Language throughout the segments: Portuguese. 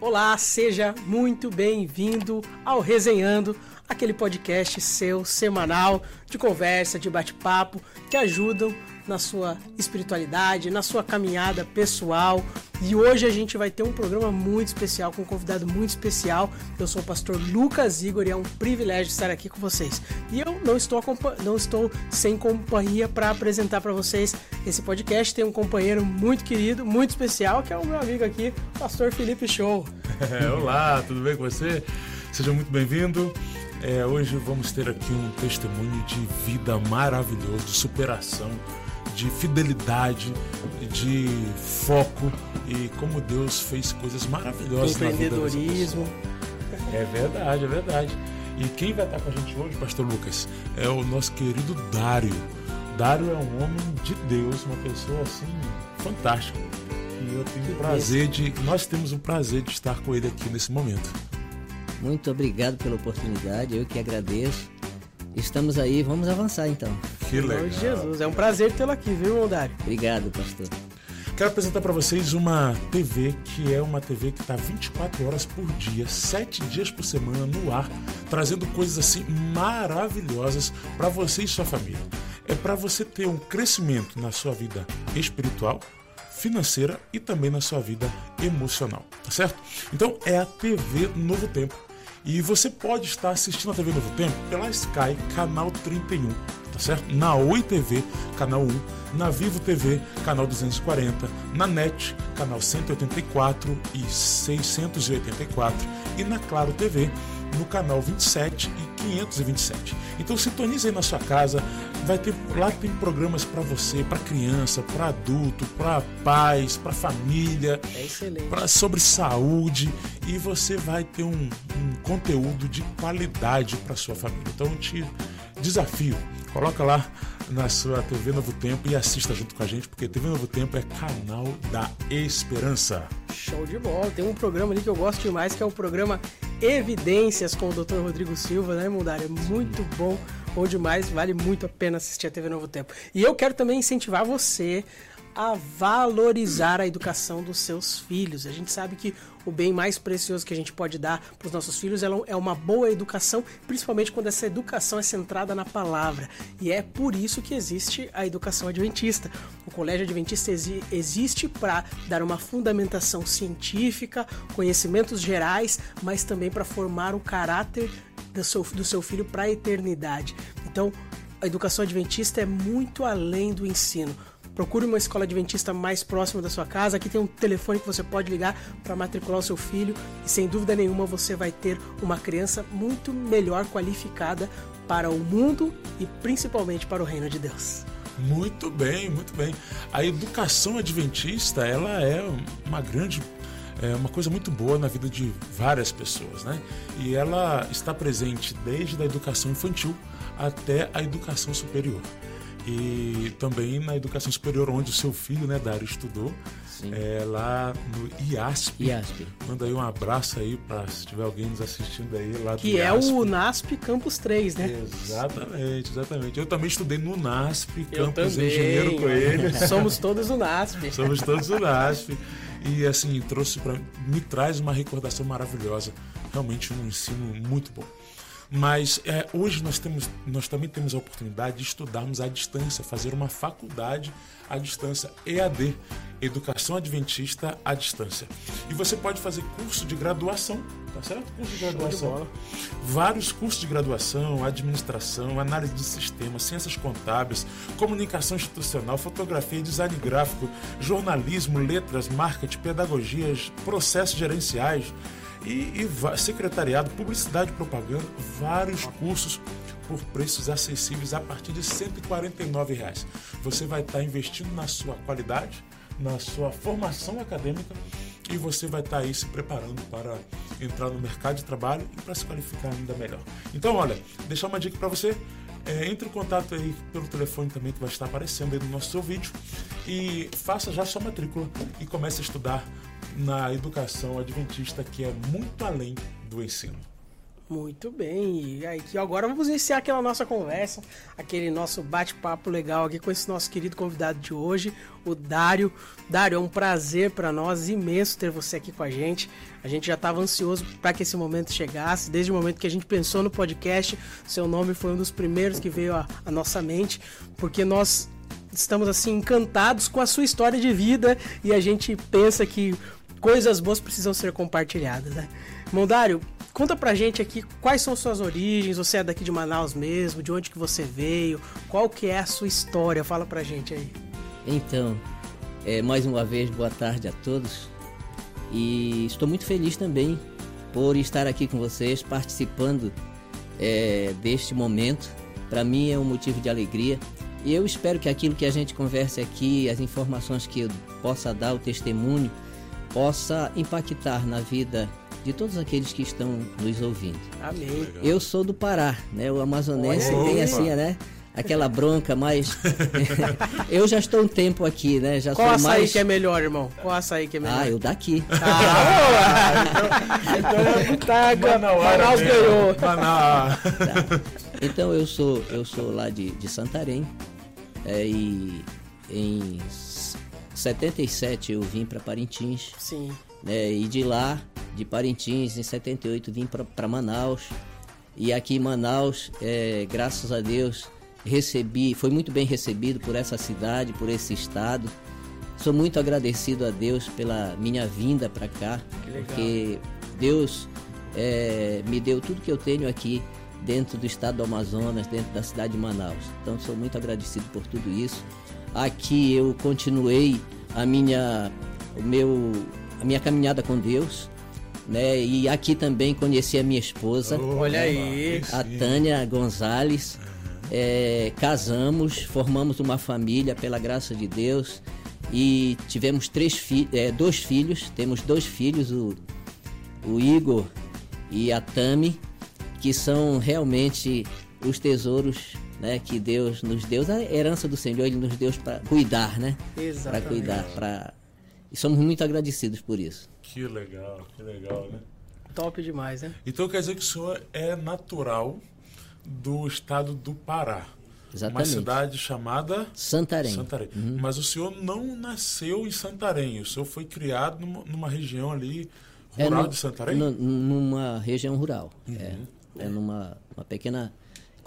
Olá, seja muito bem-vindo ao Resenhando, aquele podcast seu semanal de conversa, de bate-papo que ajudam na sua espiritualidade, na sua caminhada pessoal. E hoje a gente vai ter um programa muito especial, com um convidado muito especial. Eu sou o pastor Lucas Igor e é um privilégio estar aqui com vocês. E eu não estou, não estou sem companhia para apresentar para vocês esse podcast. Tem um companheiro muito querido, muito especial, que é o meu amigo aqui, pastor Felipe Show. olá, tudo bem com você? Seja muito bem-vindo. É, hoje vamos ter aqui um testemunho de vida maravilhoso, de superação de fidelidade, de foco e como Deus fez coisas maravilhosas Empreendedorismo. É verdade, é verdade. E quem vai estar com a gente hoje, Pastor Lucas, é o nosso querido Dário. Dário é um homem de Deus, uma pessoa assim fantástica. E eu tenho o prazer de, nós temos o prazer de estar com ele aqui nesse momento. Muito obrigado pela oportunidade, eu que agradeço. Estamos aí, vamos avançar então. Que legal. Jesus, é um prazer tê-lo aqui, viu, irmão Dário? Obrigado, pastor. Quero apresentar para vocês uma TV que é uma TV que está 24 horas por dia, 7 dias por semana no ar, trazendo coisas assim maravilhosas para você e sua família. É para você ter um crescimento na sua vida espiritual, financeira e também na sua vida emocional, tá certo? Então é a TV Novo Tempo. E você pode estar assistindo a TV Novo Tempo pela Sky, canal 31 tá certo? Na Oi TV, canal 1, na Vivo TV, canal 240, na NET, canal 184 e 684 e na Claro TV, no canal 27 e 527. Então sintonize aí na sua casa, vai ter lá tem programas para você, para criança, para adulto, para pais, para família, é sobre saúde e você vai ter um, um conteúdo de qualidade para sua família. Então eu te desafio Coloca lá na sua TV Novo Tempo e assista junto com a gente, porque TV Novo Tempo é canal da esperança. Show de bola. Tem um programa ali que eu gosto demais, que é o programa Evidências com o Dr. Rodrigo Silva, né, Mudar? É muito bom, bom demais, vale muito a pena assistir a TV Novo Tempo. E eu quero também incentivar você a valorizar a educação dos seus filhos. A gente sabe que o bem mais precioso que a gente pode dar para os nossos filhos é uma boa educação, principalmente quando essa educação é centrada na palavra. E é por isso que existe a educação adventista. O Colégio Adventista existe para dar uma fundamentação científica, conhecimentos gerais, mas também para formar o caráter do seu, do seu filho para a eternidade. Então, a educação adventista é muito além do ensino. Procure uma escola adventista mais próxima da sua casa. Aqui tem um telefone que você pode ligar para matricular o seu filho e sem dúvida nenhuma você vai ter uma criança muito melhor qualificada para o mundo e principalmente para o reino de Deus. Muito bem, muito bem. A educação adventista, ela é uma grande é uma coisa muito boa na vida de várias pessoas, né? E ela está presente desde a educação infantil até a educação superior e também na educação superior, onde o seu filho, né, Dário, estudou, é, lá no IASP. IASP. Manda aí um abraço aí para se tiver alguém nos assistindo aí lá do Que IASP. é o NASP Campus 3, né? Exatamente, exatamente. Eu também estudei no NASP, Campus Engenheiro Coelho. Somos todos o NASP. Somos todos o NASP. E assim, trouxe para me traz uma recordação maravilhosa. Realmente um ensino muito bom. Mas é, hoje nós, temos, nós também temos a oportunidade de estudarmos à distância, fazer uma faculdade à distância, EAD, Educação Adventista à Distância. E você pode fazer curso de graduação, tá certo? Curso de graduação. De Vários cursos de graduação, administração, análise de sistemas, ciências contábeis, comunicação institucional, fotografia, design gráfico, jornalismo, letras, marketing, pedagogias, processos gerenciais e, e secretariado, publicidade e propaganda, vários cursos por preços acessíveis a partir de 149 reais. Você vai estar investindo na sua qualidade, na sua formação acadêmica e você vai estar aí se preparando para entrar no mercado de trabalho e para se qualificar ainda melhor. Então, olha, deixar uma dica para você. É, entre em contato aí pelo telefone também que vai estar aparecendo aí no nosso vídeo e faça já sua matrícula e comece a estudar na educação adventista que é muito além do ensino. Muito bem, e aí agora vamos iniciar aquela nossa conversa, aquele nosso bate-papo legal aqui com esse nosso querido convidado de hoje, o Dário. Dário, é um prazer para nós imenso ter você aqui com a gente. A gente já estava ansioso para que esse momento chegasse, desde o momento que a gente pensou no podcast, seu nome foi um dos primeiros que veio à nossa mente, porque nós estamos assim encantados com a sua história de vida e a gente pensa que coisas boas precisam ser compartilhadas, né? Mondário, conta pra gente aqui quais são suas origens, você é daqui de Manaus mesmo, de onde que você veio, qual que é a sua história, fala pra gente aí. Então, é, mais uma vez, boa tarde a todos e estou muito feliz também por estar aqui com vocês, participando é, deste momento. Para mim é um motivo de alegria e eu espero que aquilo que a gente converse aqui, as informações que eu possa dar, o testemunho, possa impactar na vida de todos aqueles que estão nos ouvindo. Amém. Eu sou do Pará, né? O amazonense tem assim, né? Aquela bronca, mas eu já estou um tempo aqui, né? Já Qual sou açaí mais... que é melhor, irmão? Qual açaí que é melhor? Ah, eu daqui. Ah, então, então tá, Manaus ganhou. Manaus. Então eu sou eu sou lá de, de Santarém é, e em 77 eu vim para Parintins. Sim. Né, e de lá, de Parintins, em 78 vim para Manaus. E aqui em Manaus, é, graças a Deus, recebi, foi muito bem recebido por essa cidade, por esse estado. Sou muito agradecido a Deus pela minha vinda para cá, porque Deus é, me deu tudo que eu tenho aqui dentro do estado do Amazonas, dentro da cidade de Manaus. Então sou muito agradecido por tudo isso. Aqui eu continuei a minha, o meu, a minha caminhada com Deus. Né? E aqui também conheci a minha esposa, Oh, Olha aí. a Tânia Gonzalez. É, casamos, formamos uma família pela graça de Deus e tivemos três fi é, dois filhos. Temos dois filhos, o, o Igor e a Tami, que são realmente os tesouros né, que Deus nos deu, a herança do Senhor, Ele nos deu para cuidar, né? Para Exatamente. cuidar, para e somos muito agradecidos por isso. Que legal, que legal, né? Top demais, né? Então quer dizer que o senhor é natural do estado do Pará. Uma Exatamente. cidade chamada Santarém. Santarém. Mas o senhor não nasceu em Santarém, o senhor foi criado numa, numa região ali É rural no- de Santarém? nu- numa região rural. Uhum. É, é numa uma pequena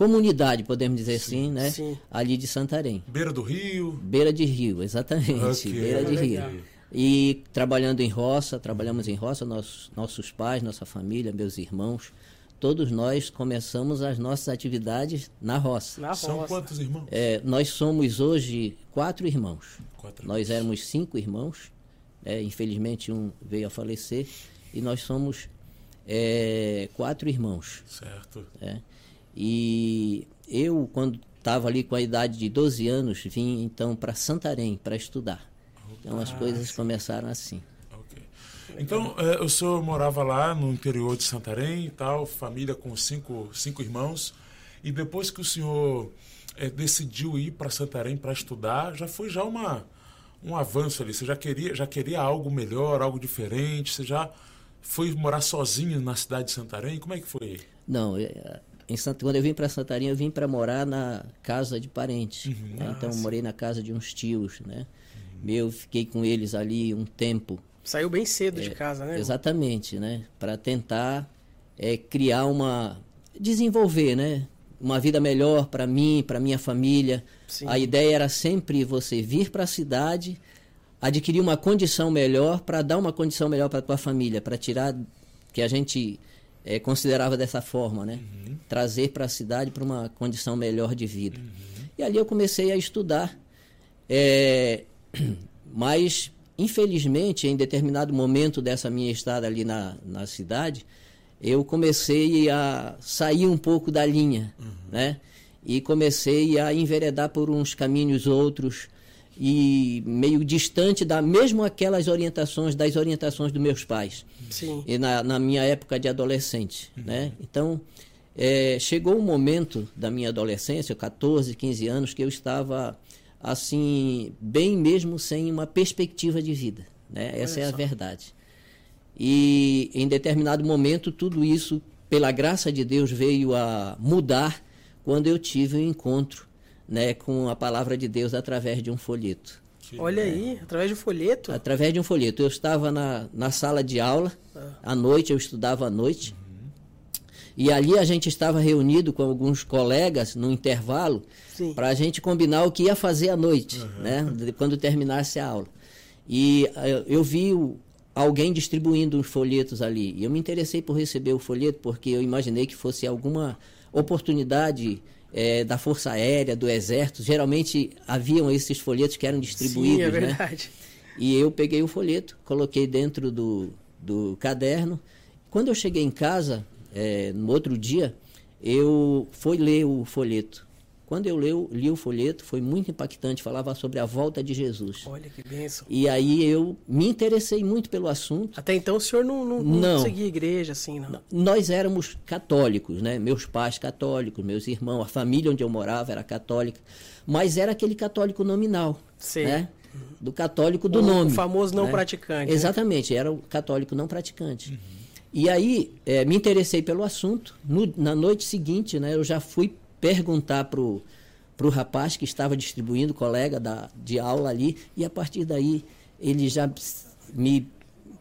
comunidade, podemos dizer assim, né? sim. Ali de Santarém. Beira do rio. Beira de rio, exatamente. Ok. Beira de rio. E trabalhando em roça, trabalhamos em roça, nossos, nossos pais, nossa família, meus irmãos, todos nós começamos as nossas atividades na roça. Na São roça. quantos irmãos? É, nós somos hoje quatro irmãos. Quatro Nós irmãos. éramos cinco irmãos. né? infelizmente um veio a falecer. E nós somos é, quatro irmãos. Certo. né? E eu, quando estava ali com a idade de 12 anos, vim então para Santarém para estudar. Então as coisas começaram assim. Então, é, o senhor morava lá no interior de Santarém e tal, família com cinco, cinco irmãos. E depois que o senhor é, decidiu ir para Santarém para estudar, já foi já uma, um avanço ali. Você já queria, já queria algo melhor, algo diferente? Você já foi morar sozinho na cidade de Santarém? Como é que foi? Não, é, em Sant... quando eu vim para Santarém, eu vim para morar na casa de parentes. né? Então, eu morei na casa de uns tios, né? Eu fiquei com eles ali um tempo. Saiu bem cedo de casa, né? Exatamente, né? Para tentar é, criar uma. desenvolver, né? Uma vida melhor para mim, para minha família. Sim. A ideia era sempre você vir para a cidade, adquirir uma condição melhor, para dar uma condição melhor para tua família, para tirar. que a gente é, considerava dessa forma, né? Trazer para a cidade para uma condição melhor de vida. E ali eu comecei a estudar. É, mas, infelizmente, em determinado momento dessa minha estada ali na, na cidade, eu comecei a sair um pouco da linha, né? E comecei a enveredar por uns caminhos outros e meio distante da mesmo aquelas orientações das orientações dos meus pais Sim. e na, na minha época de adolescente, né? Então, é, chegou um momento da minha adolescência, 14, 15 anos, que eu estava assim, bem mesmo sem uma perspectiva de vida, né? Essa é a verdade. E em determinado momento tudo isso pela graça de Deus, veio a mudar quando eu tive um encontro né, com a palavra de Deus através de um folheto. Olha aí, através de um folheto? Através de um folheto. Eu estava na, na sala de aula, ah. à noite, eu estudava à noite. E ali a gente estava reunido com alguns colegas no intervalo para a gente combinar o que ia fazer à noite, uhum. né, quando terminasse a aula. E uh, eu vi o, alguém distribuindo os folhetos ali. E eu me interessei por receber o folheto porque eu imaginei que fosse alguma oportunidade é, da Força Aérea, do Exército. Geralmente haviam esses folhetos que eram distribuídos. Sim, é né? verdade. Né? E eu peguei o folheto, coloquei dentro do, do caderno. Quando eu cheguei em casa, é, no outro dia, eu fui ler o folheto. Quando eu li, li, o folheto, foi muito impactante, falava sobre a volta de Jesus. Olha que benção. E aí eu me interessei muito pelo assunto. Até então o senhor não, não, não, não. seguia igreja assim, não? Nós éramos católicos, né? Meus pais católicos, meus irmãos, a família onde eu morava era católica. Mas era aquele católico nominal, Sim. né? Do católico do o nome. O famoso não né? praticante. Né? Exatamente, né? era o católico não praticante. Uhum. E aí é, me interessei pelo assunto. No, na noite seguinte, né, eu já fui perguntar pro pro rapaz que estava distribuindo, colega da, de aula ali, e a partir daí ele já me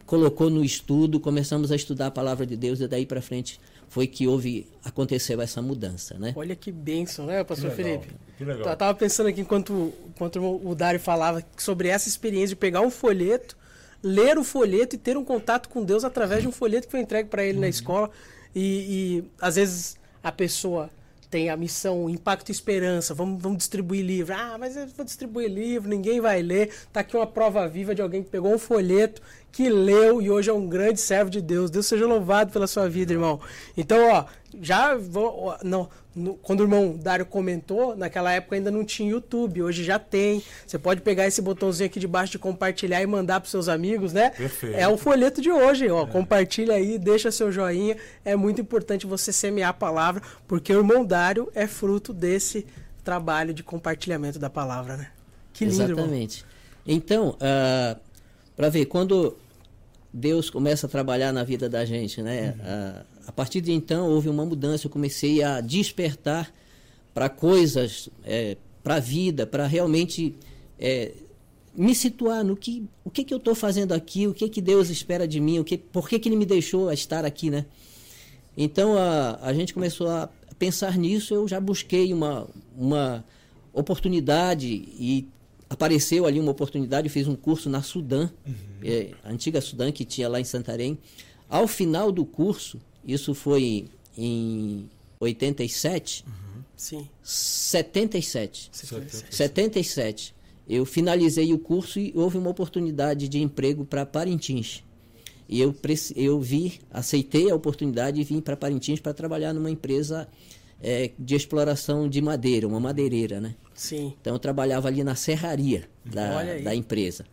colocou no estudo, começamos a estudar a palavra de Deus e daí para frente foi que houve aconteceu essa mudança, né? Olha que bênção, né, pastor que legal, Felipe? Que legal. Eu tava pensando aqui enquanto, enquanto o Dário falava sobre essa experiência de pegar um folheto ler o folheto e ter um contato com Deus através de um folheto que foi entregue para ele uhum. na escola. E, e, às vezes a pessoa tem a missão Impacto e Esperança, vamos, vamos distribuir livro. Ah, mas eu vou distribuir livro, ninguém vai ler. Tá aqui uma prova viva de alguém que pegou um folheto, que leu e hoje é um grande servo de Deus. Deus seja louvado pela sua vida, irmão. Então, ó, já vou, não, no, quando o irmão Dário comentou, naquela época ainda não tinha YouTube, hoje já tem. Você pode pegar esse botãozinho aqui debaixo de compartilhar e mandar para seus amigos, né? Perfeito. É o folheto de hoje, ó. É. Compartilha aí, deixa seu joinha. É muito importante você semear a palavra, porque o irmão Dário é fruto desse trabalho de compartilhamento da palavra, né? Que lindo, Exatamente. Irmão. Então, uh, para ver, quando Deus começa a trabalhar na vida da gente, né? Uhum. Uh, a partir de então houve uma mudança, eu comecei a despertar para coisas, é, para a vida, para realmente é, me situar no que o que, que eu estou fazendo aqui, o que, que Deus espera de mim, o que, por que, que Ele me deixou estar aqui, né? Então a, a gente começou a pensar nisso, eu já busquei uma, uma oportunidade e apareceu ali uma oportunidade, eu fiz um curso na Sudã, uhum. é, antiga Sudã que tinha lá em Santarém. Ao final do curso, isso foi em 87. Uhum. Sim. 77. 77. 77. Eu finalizei o curso e houve uma oportunidade de emprego para Parintins. E eu, eu vi, aceitei a oportunidade e vim para Parintins para trabalhar numa empresa é, de exploração de madeira, uma madeireira, né? Sim. Então eu trabalhava ali na serraria da, da empresa.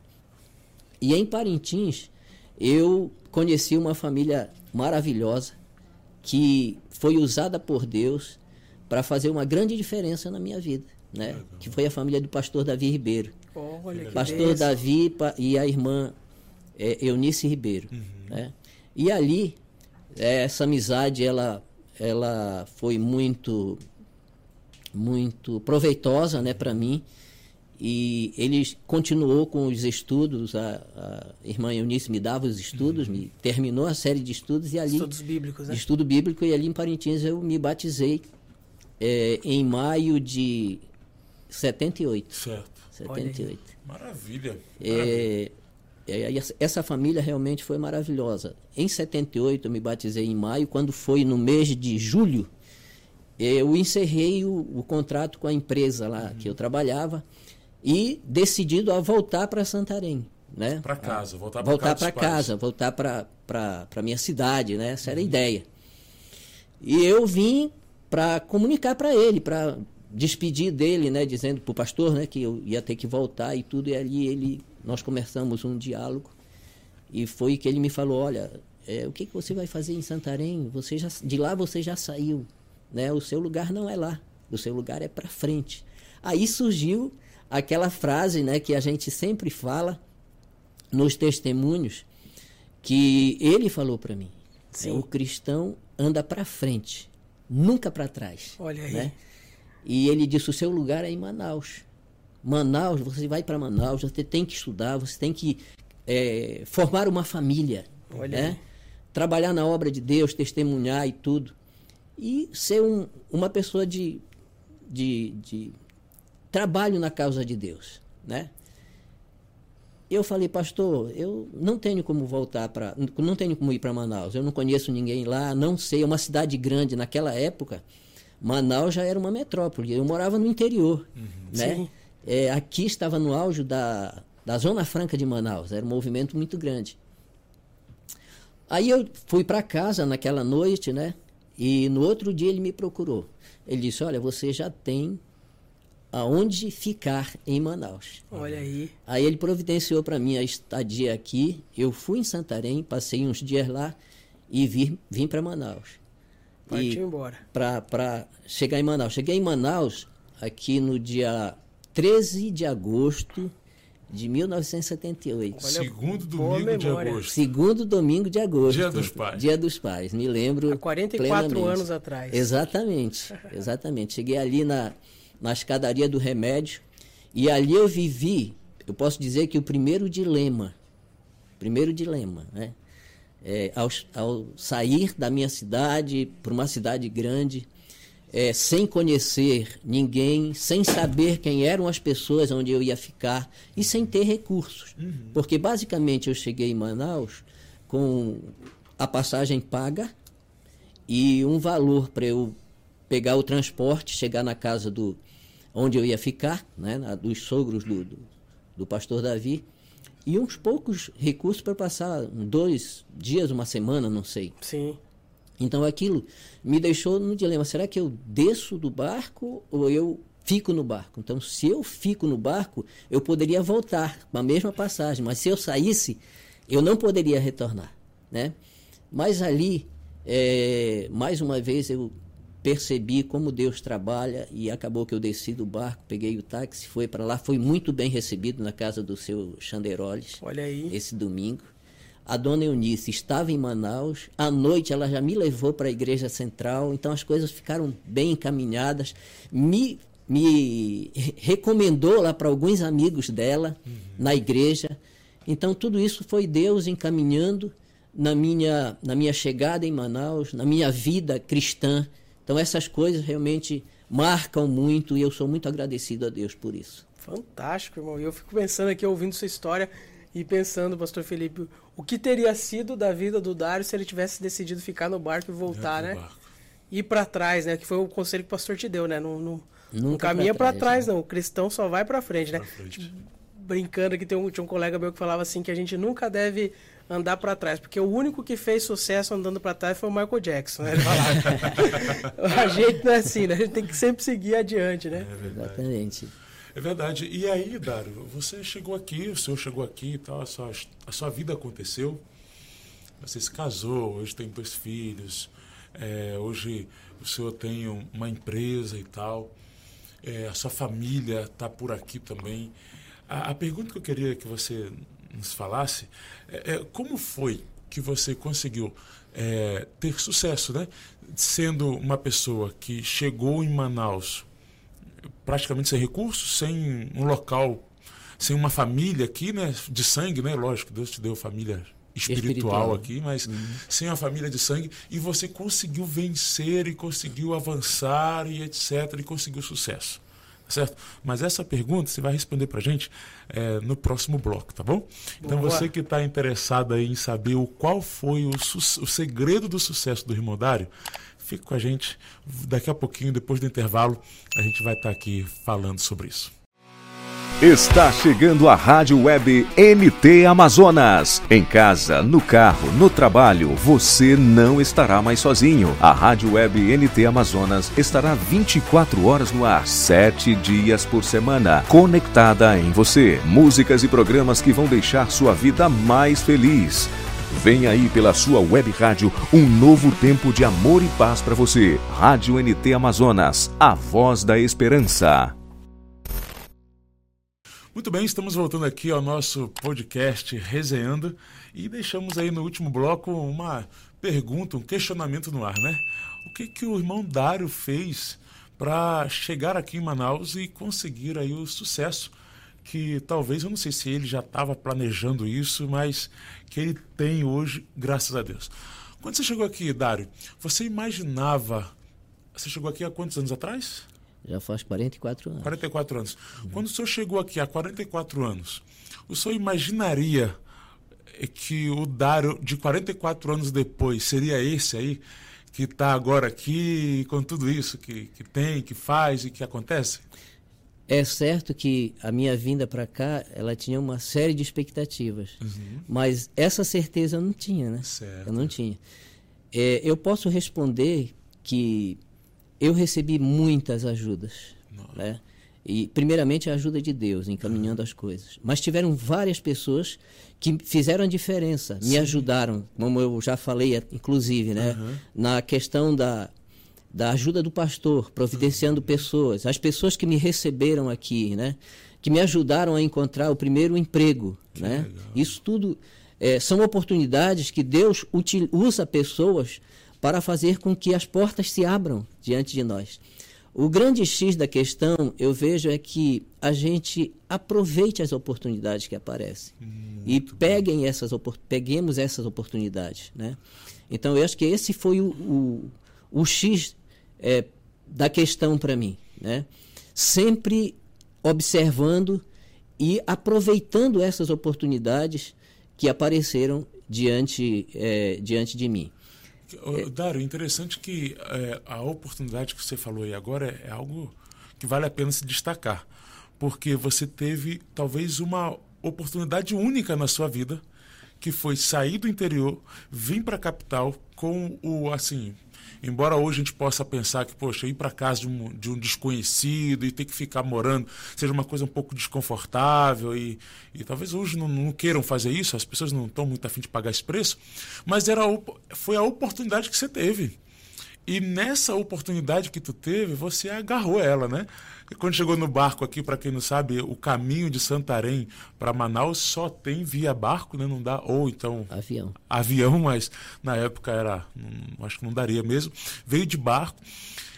E em Parintins eu conheci uma família maravilhosa que foi usada por Deus para fazer uma grande diferença na minha vida, né? Que foi a família do pastor Davi Ribeiro. Olha, pastor Davi e a irmã é, Eunice Ribeiro, uhum. né? E ali é, essa amizade ela ela foi muito muito proveitosa, né, para mim e ele continuou com os estudos, a, a irmã Eunice me dava os estudos, uhum. me terminou a série de estudos e ali... Estudos bíblicos, né? Estudo bíblico e ali em Parintins eu me batizei é, em maio de 78. Certo. 78. Maravilha. É, é, essa família realmente foi maravilhosa. Em 78 eu me batizei em maio, quando foi no mês de julho, eu encerrei o, o contrato com a empresa lá uhum. que eu trabalhava e decidido a voltar para Santarém. Né? Para casa, voltar para voltar para casa, voltar para minha cidade, né? Essa era a uhum. ideia. E eu vim para comunicar para ele, para despedir dele, né, dizendo para o pastor, né, que eu ia ter que voltar e tudo. E ali ele, nós começamos um diálogo e foi que ele me falou, olha, é, o que, que você vai fazer em Santarém? Você já, de lá você já saiu, né? O seu lugar não é lá, o seu lugar é para frente. Aí surgiu aquela frase né, que a gente sempre fala nos testemunhos, que ele falou para mim. É, o cristão anda para frente, nunca para trás. Olha aí. Né? E ele disse: o seu lugar é em Manaus. Manaus, você vai para Manaus, você tem que estudar, você tem que é, formar uma família. Olha né? Trabalhar na obra de Deus, testemunhar e tudo. E ser um, uma pessoa de, de, de trabalho na causa de Deus. Né? Eu falei, pastor, eu não tenho como voltar para. Não tenho como ir para Manaus. Eu não conheço ninguém lá, não sei. É uma cidade grande. Naquela época, Manaus já era uma metrópole. Eu morava no interior. né? Sim. É, aqui estava no auge da, da Zona Franca de Manaus. Era um movimento muito grande. Aí eu fui para casa naquela noite, né? E no outro dia ele me procurou. Ele disse: Olha, você já tem aonde ficar em Manaus. Olha aí. Aí ele providenciou para mim a estadia aqui. Eu fui em Santarém, passei uns dias lá e vim, vim para Manaus. Partiu embora. Para chegar em Manaus. Cheguei em Manaus aqui no dia 13 de agosto de 1978. Olha, Segundo domingo de agosto. Segundo domingo de agosto. Dia dos Pais. Dia dos Pais, me lembro. Há 44 plenamente. anos atrás. Exatamente, exatamente. Cheguei ali na, na escadaria do remédio e ali eu vivi, eu posso dizer que o primeiro dilema, primeiro dilema, né? É, ao, ao sair da minha cidade para uma cidade grande, é, sem conhecer ninguém, sem saber quem eram as pessoas onde eu ia ficar e sem ter recursos. Porque basicamente eu cheguei em Manaus com a passagem paga e um valor para eu pegar o transporte, chegar na casa do onde eu ia ficar, né, na- dos sogros do, do, do pastor Davi, e uns poucos recursos para passar dois dias, uma semana, não sei. Sim. Então aquilo me deixou no dilema: será que eu desço do barco ou eu fico no barco? Então, se eu fico no barco, eu poderia voltar com a mesma passagem, mas se eu saísse, eu não poderia retornar, né? Mas ali, é, mais uma vez, eu percebi como Deus trabalha e acabou que eu desci do barco, peguei o táxi, fui para lá, fui muito bem recebido na casa do seu Xanderoles Olha aí. esse domingo. A dona Eunice estava em Manaus. À noite ela já me levou para a igreja central. Então as coisas ficaram bem encaminhadas. Me, me recomendou lá para alguns amigos dela na igreja. Então tudo isso foi Deus encaminhando na minha, na minha chegada em Manaus, na minha vida cristã. Então essas coisas realmente marcam muito e eu sou muito agradecido a Deus por isso. Fantástico, irmão. E eu fico pensando aqui, ouvindo sua história e pensando, pastor Felipe, o que teria sido da vida do Dário se ele tivesse decidido ficar no barco e voltar, né? barco. Ir pra trás, né? Que foi o conselho que o pastor te deu, né? Não, não, não caminha pra pra trás, trás, não. O cristão só vai pra frente, né? Pra frente. Brincando que tem um, tinha um colega meu que falava assim que a gente nunca deve andar pra trás, porque o único que fez sucesso andando pra trás foi o Michael Jackson, né? Ele falava. a gente não é assim, né? A gente tem que sempre seguir adiante, né? É verdade. Exatamente. É verdade. E aí, Dário, você chegou aqui, o senhor chegou aqui e tal, a sua, a sua vida aconteceu. Você se casou, hoje tem dois filhos, é, hoje o senhor tem um- uma empresa e tal, é, a sua família está por aqui também. A, a pergunta que eu queria que você nos falasse é, é como foi que você conseguiu é, ter sucesso, né? Sendo uma pessoa que chegou em Manaus praticamente sem recursos, sem um local, sem uma família aqui, né, de sangue, né, lógico, Deus te deu família espiritual, Espiritual. aqui, mas sem uma família de sangue, e você conseguiu vencer e conseguiu avançar e etc, e conseguiu sucesso. tá Certo? Mas essa pergunta você vai responder pra gente eh, no próximo bloco, tá bom? Então Boa. você que está interessado aí em saber o qual foi o, o segredo do sucesso do irmão Dário, fique com a gente. Daqui a pouquinho, depois do intervalo, a gente vai estar aqui falando sobre isso. Está chegando a Rádio Web NT Amazonas. Em casa, no carro, no trabalho, você não estará mais sozinho. A Rádio Web NT Amazonas estará 24 horas no ar, 7 dias por semana, conectada em você. Músicas e programas que vão deixar sua vida mais feliz. Vem aí pela sua web rádio um novo tempo de amor e paz para você. Rádio NT Amazonas, a voz da esperança. Muito bem, estamos voltando aqui ao nosso podcast Resenhando e deixamos aí no último bloco uma pergunta, um questionamento no ar, né? O que que o irmão Dário fez para chegar aqui em Manaus e conseguir aí o sucesso que talvez, eu não sei se ele já estava planejando isso, mas que ele tem hoje, graças a Deus. Quando você chegou aqui, Dário, você imaginava. Você chegou aqui há quantos anos atrás? Já faz 44 anos. 44 anos. Uhum. Quando o senhor chegou aqui há 44 anos, o senhor imaginaria que o Dário de 44 anos depois seria esse aí, que está agora aqui com tudo isso que, que tem, que faz e que acontece? É certo que a minha vinda para cá, ela tinha uma série de expectativas, uhum. mas essa certeza eu não tinha, né? Certo. Eu não tinha. É, eu posso responder que eu recebi muitas ajudas, né? E primeiramente a ajuda de Deus encaminhando uhum. as coisas. Mas tiveram várias pessoas que fizeram a diferença, Sim. me ajudaram, como eu já falei, inclusive, né? Uhum. Na questão da da ajuda do pastor, providenciando pessoas, as pessoas que me receberam aqui, né? Que me ajudaram a encontrar o primeiro emprego, que né? Legal. Isso tudo é, são oportunidades que Deus usa pessoas para fazer com que as portas se abram diante de nós. O grande X da questão, eu vejo, é que a gente aproveite as oportunidades que aparecem Muito e peguem essas, peguemos essas oportunidades. Né? Então, eu acho que esse foi o, o, o X é, da questão para mim. Né? Sempre observando e aproveitando essas oportunidades que apareceram diante, é, diante de mim. Dário, interessante que é, a oportunidade que você falou aí agora é, é algo que vale a pena se destacar, porque você teve talvez uma oportunidade única na sua vida, que foi sair do interior, vir para a capital com o assim Embora hoje a gente possa pensar que, poxa, ir para casa de um, de um desconhecido e ter que ficar morando seja uma coisa um pouco desconfortável e, e talvez hoje não, não, queiram fazer isso, as pessoas não estão muito afim de pagar esse preço, mas era, foi a oportunidade que você teve. E nessa oportunidade que tu teve, você agarrou ela, né? Quando chegou no barco aqui, para quem não sabe, o caminho de Santarém para Manaus só tem via barco, né? Não dá ou então avião. Avião, mas na época era, não, acho que não daria mesmo. Veio de barco.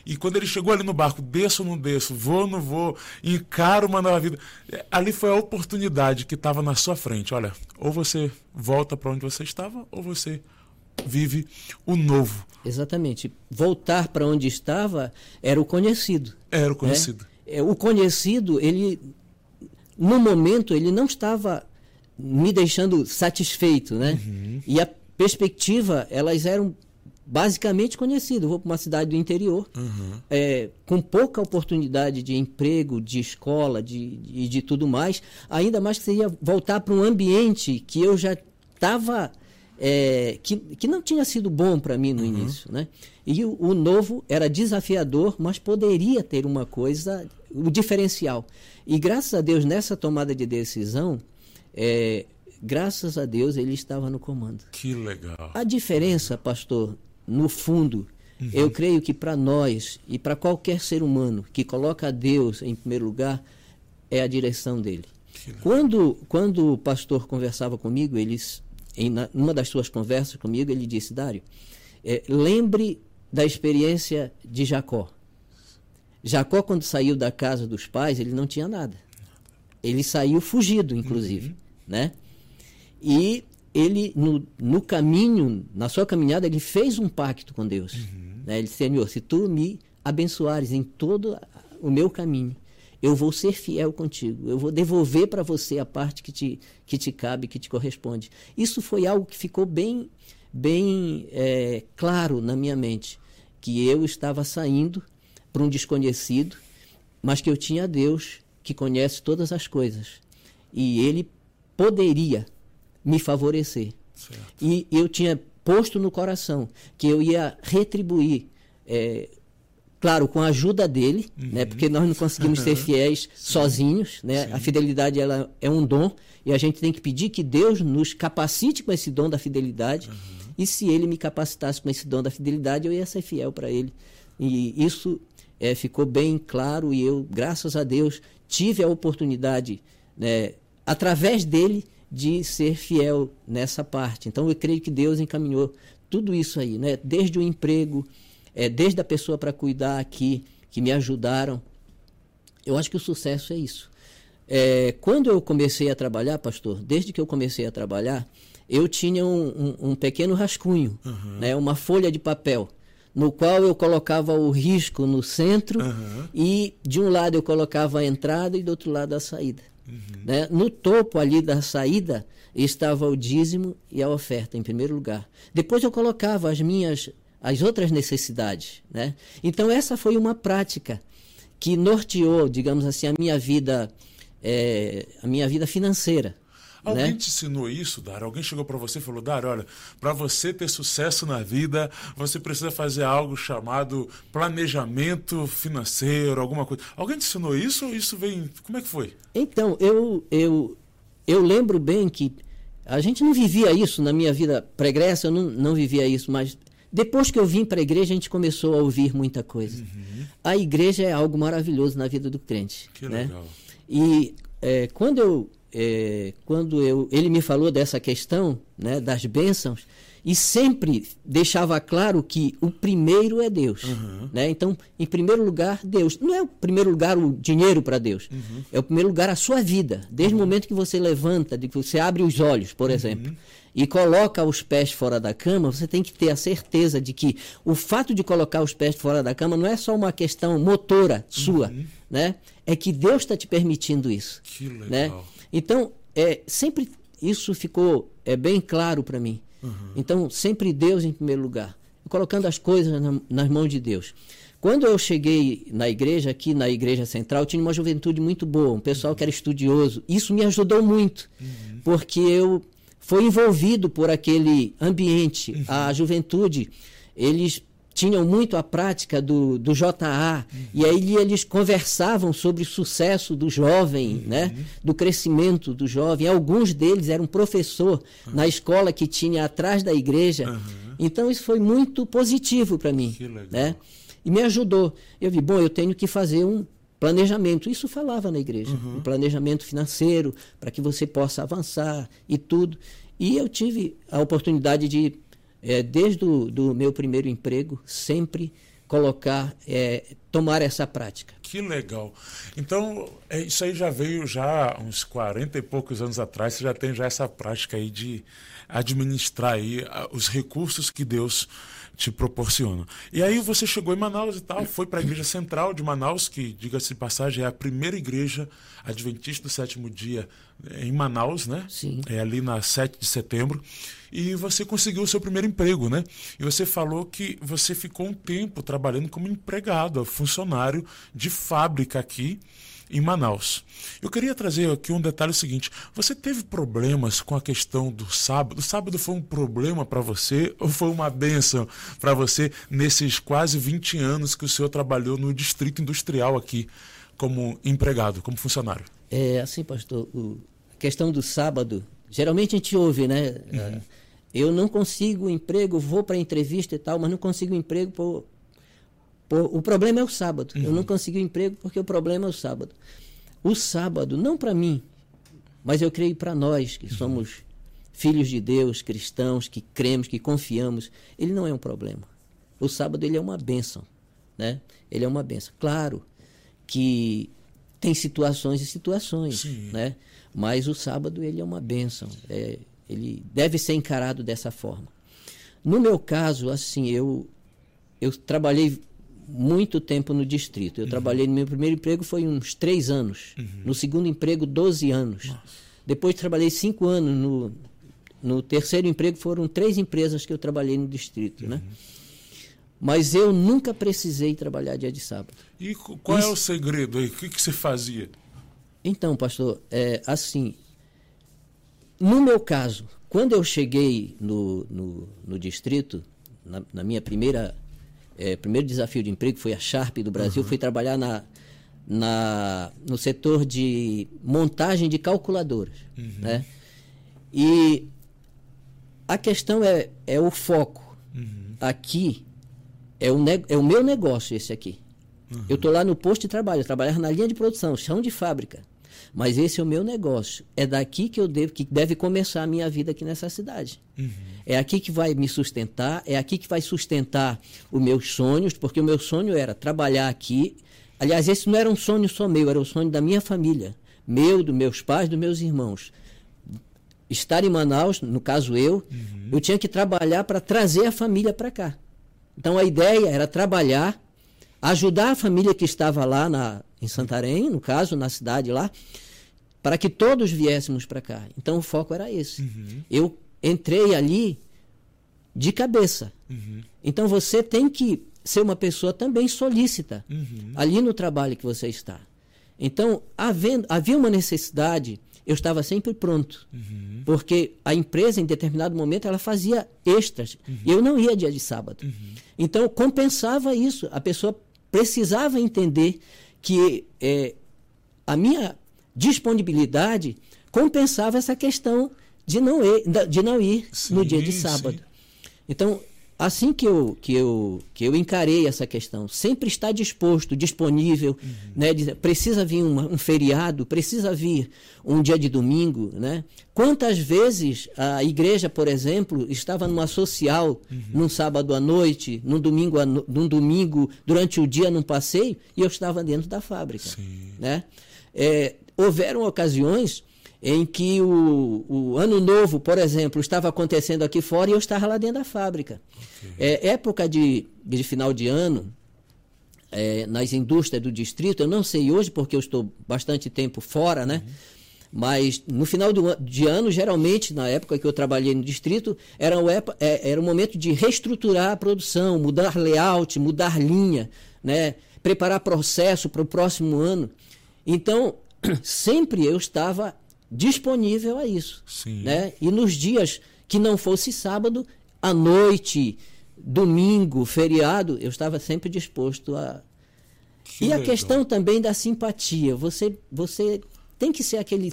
E quando ele chegou ali no barco, desço ou não desço, vou ou não vou, encaro uma nova vida. É, ali foi a oportunidade que estava na sua frente. Olha, ou você volta para onde você estava, ou você vive o novo. Exatamente. Voltar para onde estava era o conhecido. Era o né? É, o conhecido, ele no momento ele não estava me deixando satisfeito, né? Uhum. E a perspectiva, elas eram basicamente conhecidas. vou para uma cidade do interior, uhum. é, com pouca oportunidade de emprego, de escola, de, de, de tudo mais. Ainda mais que seria voltar para um ambiente que eu já estava é, que, que não tinha sido bom para mim no uhum. início, né? E o, o, novo era desafiador, mas poderia ter uma coisa, o diferencial. E graças a Deus, nessa tomada de decisão, é, graças a Deus, ele estava no comando. Que legal. A diferença, pastor, no fundo, uhum. eu creio que para nós e para qualquer ser humano que coloca Deus em primeiro lugar, é a direção dele. Quando, quando o pastor conversava comigo, eles em uma das suas conversas comigo, ele disse: Dário, é, lembre da experiência de Jacó. Jacó, quando saiu da casa dos pais, ele não tinha nada. Ele saiu fugido, inclusive, uhum. né? E ele, no, no, caminho, na sua caminhada, ele fez um pacto com Deus. Uhum. Né? Ele disse, Senhor, se tu me abençoares em todo o meu caminho, eu vou ser fiel contigo, eu vou devolver para você a parte que te, que te cabe, que te corresponde. Isso foi algo que ficou bem, bem é, claro na minha mente, que eu estava saindo para um desconhecido, mas que eu tinha Deus que conhece todas as coisas e Ele poderia me favorecer. Certo. E eu tinha posto no coração que eu ia retribuir é, claro, com a ajuda dele, uhum. né? Porque nós não conseguimos ser fiéis sozinhos, né? Sim. A fidelidade ela é um dom e a gente tem que pedir que Deus nos capacite com esse dom da fidelidade. Uhum. E se ele me capacitasse com esse dom da fidelidade, eu ia ser fiel para ele. E isso é, ficou bem claro e eu, graças a Deus, tive a oportunidade né, através dele, de ser fiel nessa parte. Então eu creio que Deus encaminhou tudo isso aí, né? desde o emprego, é, desde a pessoa para cuidar aqui, que me ajudaram. Eu acho que o sucesso é isso. É, quando eu comecei a trabalhar, pastor, desde que eu comecei a trabalhar, eu tinha um, um, um pequeno rascunho, uhum. né, uma folha de papel, no qual eu colocava o risco no centro uhum. e de um lado eu colocava a entrada e do outro lado a saída. Uhum. Né? No topo ali da saída estava o dízimo e a oferta, em primeiro lugar. Depois eu colocava as minhas as outras necessidades. Né? Então, essa foi uma prática que norteou, digamos assim, a minha vida é, a minha vida financeira. Alguém né? te ensinou isso, Dar? Alguém chegou para você e falou, Dar, olha, para você ter sucesso na vida, você precisa fazer algo chamado planejamento financeiro, alguma coisa. Alguém te ensinou isso ou isso vem... Como é que foi? Então, eu, eu, eu lembro bem que a gente não vivia isso na minha vida pregressa, eu não, não vivia isso, mas depois que eu vim para a igreja, a gente começou a ouvir muita coisa. Uhum. A igreja é algo maravilhoso na vida do crente. Que né? legal. E é, quando eu é, quando eu, ele me falou dessa questão né, das bênçãos e sempre deixava claro que o primeiro é Deus. Uhum. Né? Então, em primeiro lugar, Deus. Não é o primeiro lugar o dinheiro para Deus. Uhum. É o primeiro lugar a sua vida. Desde uhum. o momento que você levanta, de que você abre os olhos, por uhum. exemplo, e coloca os pés fora da cama, você tem que ter a certeza de que o fato de colocar os pés fora da cama não é só uma questão motora sua, uhum. né? É que Deus está te permitindo isso. Que legal. Né? Então, é, sempre isso ficou é, bem claro para mim. Uhum. Então, sempre Deus em primeiro lugar. Colocando as coisas na, nas mãos de Deus. Quando eu cheguei na igreja, aqui na igreja central, tinha uma juventude muito boa, um pessoal que era estudioso. Isso me ajudou muito, uhum. porque eu fui envolvido por aquele ambiente. Uhum. A juventude, eles tinham muito a prática do, do JA, uhum. e aí eles conversavam sobre o sucesso do jovem, uhum. né? do crescimento do jovem. Alguns deles eram professor uhum. na escola que tinha atrás da igreja. Então isso foi muito positivo para mim. Né? E me ajudou. Eu vi, bom, eu tenho que fazer um planejamento. Isso falava na igreja, uhum. um planejamento financeiro para que você possa avançar e tudo. E eu tive a oportunidade de é, desde o do meu primeiro emprego, sempre colocar, é, tomar essa prática. Que legal. Então, é, isso aí já veio já uns 40 e poucos anos atrás, você já tem já essa prática aí de administrar aí os recursos que Deus te proporciona. E aí você chegou em Manaus e tal, foi para a igreja central de Manaus, que, diga-se de passagem, é a primeira igreja adventista do sétimo dia é, em Manaus, né? Sim. É ali na 7 de setembro. E você conseguiu o seu primeiro emprego, né? E você falou que você ficou um tempo trabalhando como empregado, funcionário de fábrica aqui em Manaus. Eu queria trazer aqui um detalhe seguinte: você teve problemas com a questão do sábado? O sábado foi um problema para você ou foi uma benção para você nesses quase 20 anos que o senhor trabalhou no distrito industrial aqui como empregado, como funcionário? É assim, pastor. A questão do sábado, geralmente a gente ouve, né? Uhum. Eu não consigo emprego, vou para entrevista e tal, mas não consigo emprego por o problema é o sábado. Uhum. Eu não consigo emprego porque o problema é o sábado. O sábado, não para mim, mas eu creio para nós que uhum. somos filhos de Deus, cristãos, que cremos, que confiamos, ele não é um problema. O sábado ele é uma bênção, né? Ele é uma bênção. Claro que tem situações e situações, Sim. né? Mas o sábado ele é uma bênção. É, ele deve ser encarado dessa forma. No meu caso, assim, eu eu trabalhei muito tempo no distrito. Eu uhum. trabalhei no meu primeiro emprego foi uns três anos. Uhum. No segundo emprego, 12 anos. Nossa. Depois trabalhei cinco anos no, no terceiro emprego foram três empresas que eu trabalhei no distrito, né? uhum. né? Mas eu nunca precisei trabalhar dia de sábado. E qual Isso... é o segredo aí? O que, que você fazia? Então, pastor, é, assim, no meu caso, quando eu cheguei no, no, no distrito, na, na, minha primeira é, primeiro desafio de emprego foi a Sharp do Brasil, uhum. fui trabalhar na, na, no setor de montagem de calculadoras, uhum. né? E a questão é, é o foco. Uhum. Aqui é o, é o meu negócio esse aqui. Uhum. Eu estou lá no posto de trabalho, eu trabalhava na linha de produção, chão de fábrica. Mas esse é o meu negócio. É daqui que eu devo, que deve começar a minha vida aqui nessa cidade. Uhum. É aqui que vai me sustentar, é aqui que vai sustentar os meus sonhos, porque o meu sonho era trabalhar aqui. Aliás, esse não era um sonho só meu, era o sonho da minha família, meu, dos meus pais, dos meus irmãos. Estar em Manaus, no caso eu, uhum. eu tinha que trabalhar para trazer a família para cá. Então a ideia era trabalhar, ajudar a família que estava lá na, em Santarém, no caso, na cidade lá, para que todos viéssemos para cá. Então o foco era esse. Uhum. Eu entrei ali de cabeça. Uhum. Então você tem que ser uma pessoa também solícita uhum. ali no trabalho que você está. Então, havendo, havia uma necessidade, eu estava sempre pronto. Uhum. Porque a empresa, em determinado momento, ela fazia extras. Uhum. Eu não ia dia de sábado. Uhum. Então, compensava isso. A pessoa precisava entender que é, a minha disponibilidade compensava essa questão de não ir, de não ir sim, no dia de sábado. Sim. Então, assim que eu, que, eu, que eu encarei essa questão, sempre estar disposto, disponível, uhum. né, de, precisa vir um feriado, precisa vir um dia de domingo. Né? Quantas vezes a igreja, por exemplo, estava numa social, uhum. num sábado à noite, num domingo, num domingo durante o dia, num passeio, e eu estava dentro da fábrica. Sim. Né? É, houveram ocasiões em que o, o, ano novo, por exemplo, estava acontecendo aqui fora e eu estava lá dentro da fábrica. Okay. É, época de, de final de ano, é, nas indústrias do distrito, eu não sei hoje porque eu estou bastante tempo fora, né? Uhum. Mas no final do, de ano, geralmente, na época que eu trabalhei no distrito, era o, é, era o momento de reestruturar a produção, mudar layout, mudar linha, né? preparar processo para o próximo ano. Então, sempre eu estava disponível a isso. Sim. Né? E nos dias que não fosse sábado, à noite, domingo, feriado, eu estava sempre disposto a. Que e legal. a questão também da simpatia. Você, você tem que ser aquele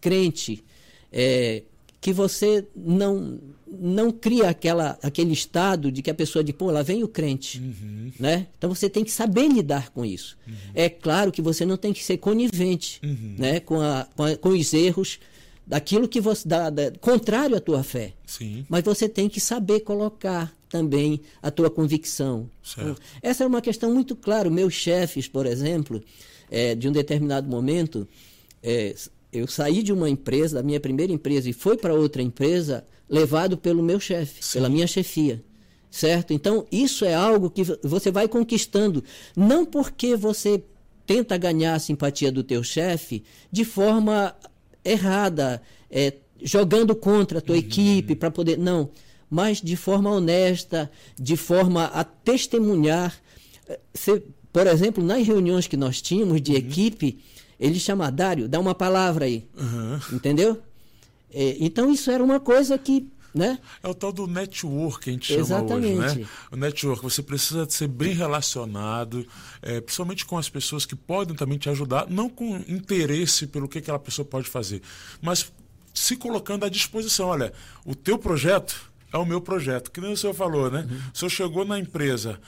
crente é, que você não não cria aquela, aquele estado de que a pessoa de pô, lá vem o crente, uhum. né? Então você tem que saber lidar com isso. Uhum. É claro que você não tem que ser conivente, uhum. né, com, a, com, a, com, os erros daquilo que você dá, da, contrário à tua fé. Sim. Mas você tem que saber colocar também a tua convicção. Então, essa é uma questão muito clara. Meus chefes, por exemplo, é, de um determinado momento, é, eu saí de uma empresa, da minha primeira empresa, e fui para outra empresa levado pelo meu chefe, pela minha chefia. Certo? Então, isso é algo que você vai conquistando. Não porque você tenta ganhar a simpatia do teu chefe de forma errada, é, jogando contra a tua uhum. equipe para poder. Não. Mas de forma honesta, de forma a testemunhar. Você, por exemplo, nas reuniões que nós tínhamos de uhum. equipe, ele chama Dário, dá uma palavra aí. Uhum. Entendeu? É, então isso era uma coisa que né? É o tal do network que a gente chama Exatamente. hoje, né? O network, você precisa ser bem relacionado, é, principalmente com as pessoas que podem também te ajudar, não com interesse pelo que aquela pessoa pode fazer, mas se colocando à disposição. Olha, o teu projeto é o meu projeto. Que nem o senhor falou, né? Uhum. O senhor chegou na empresa,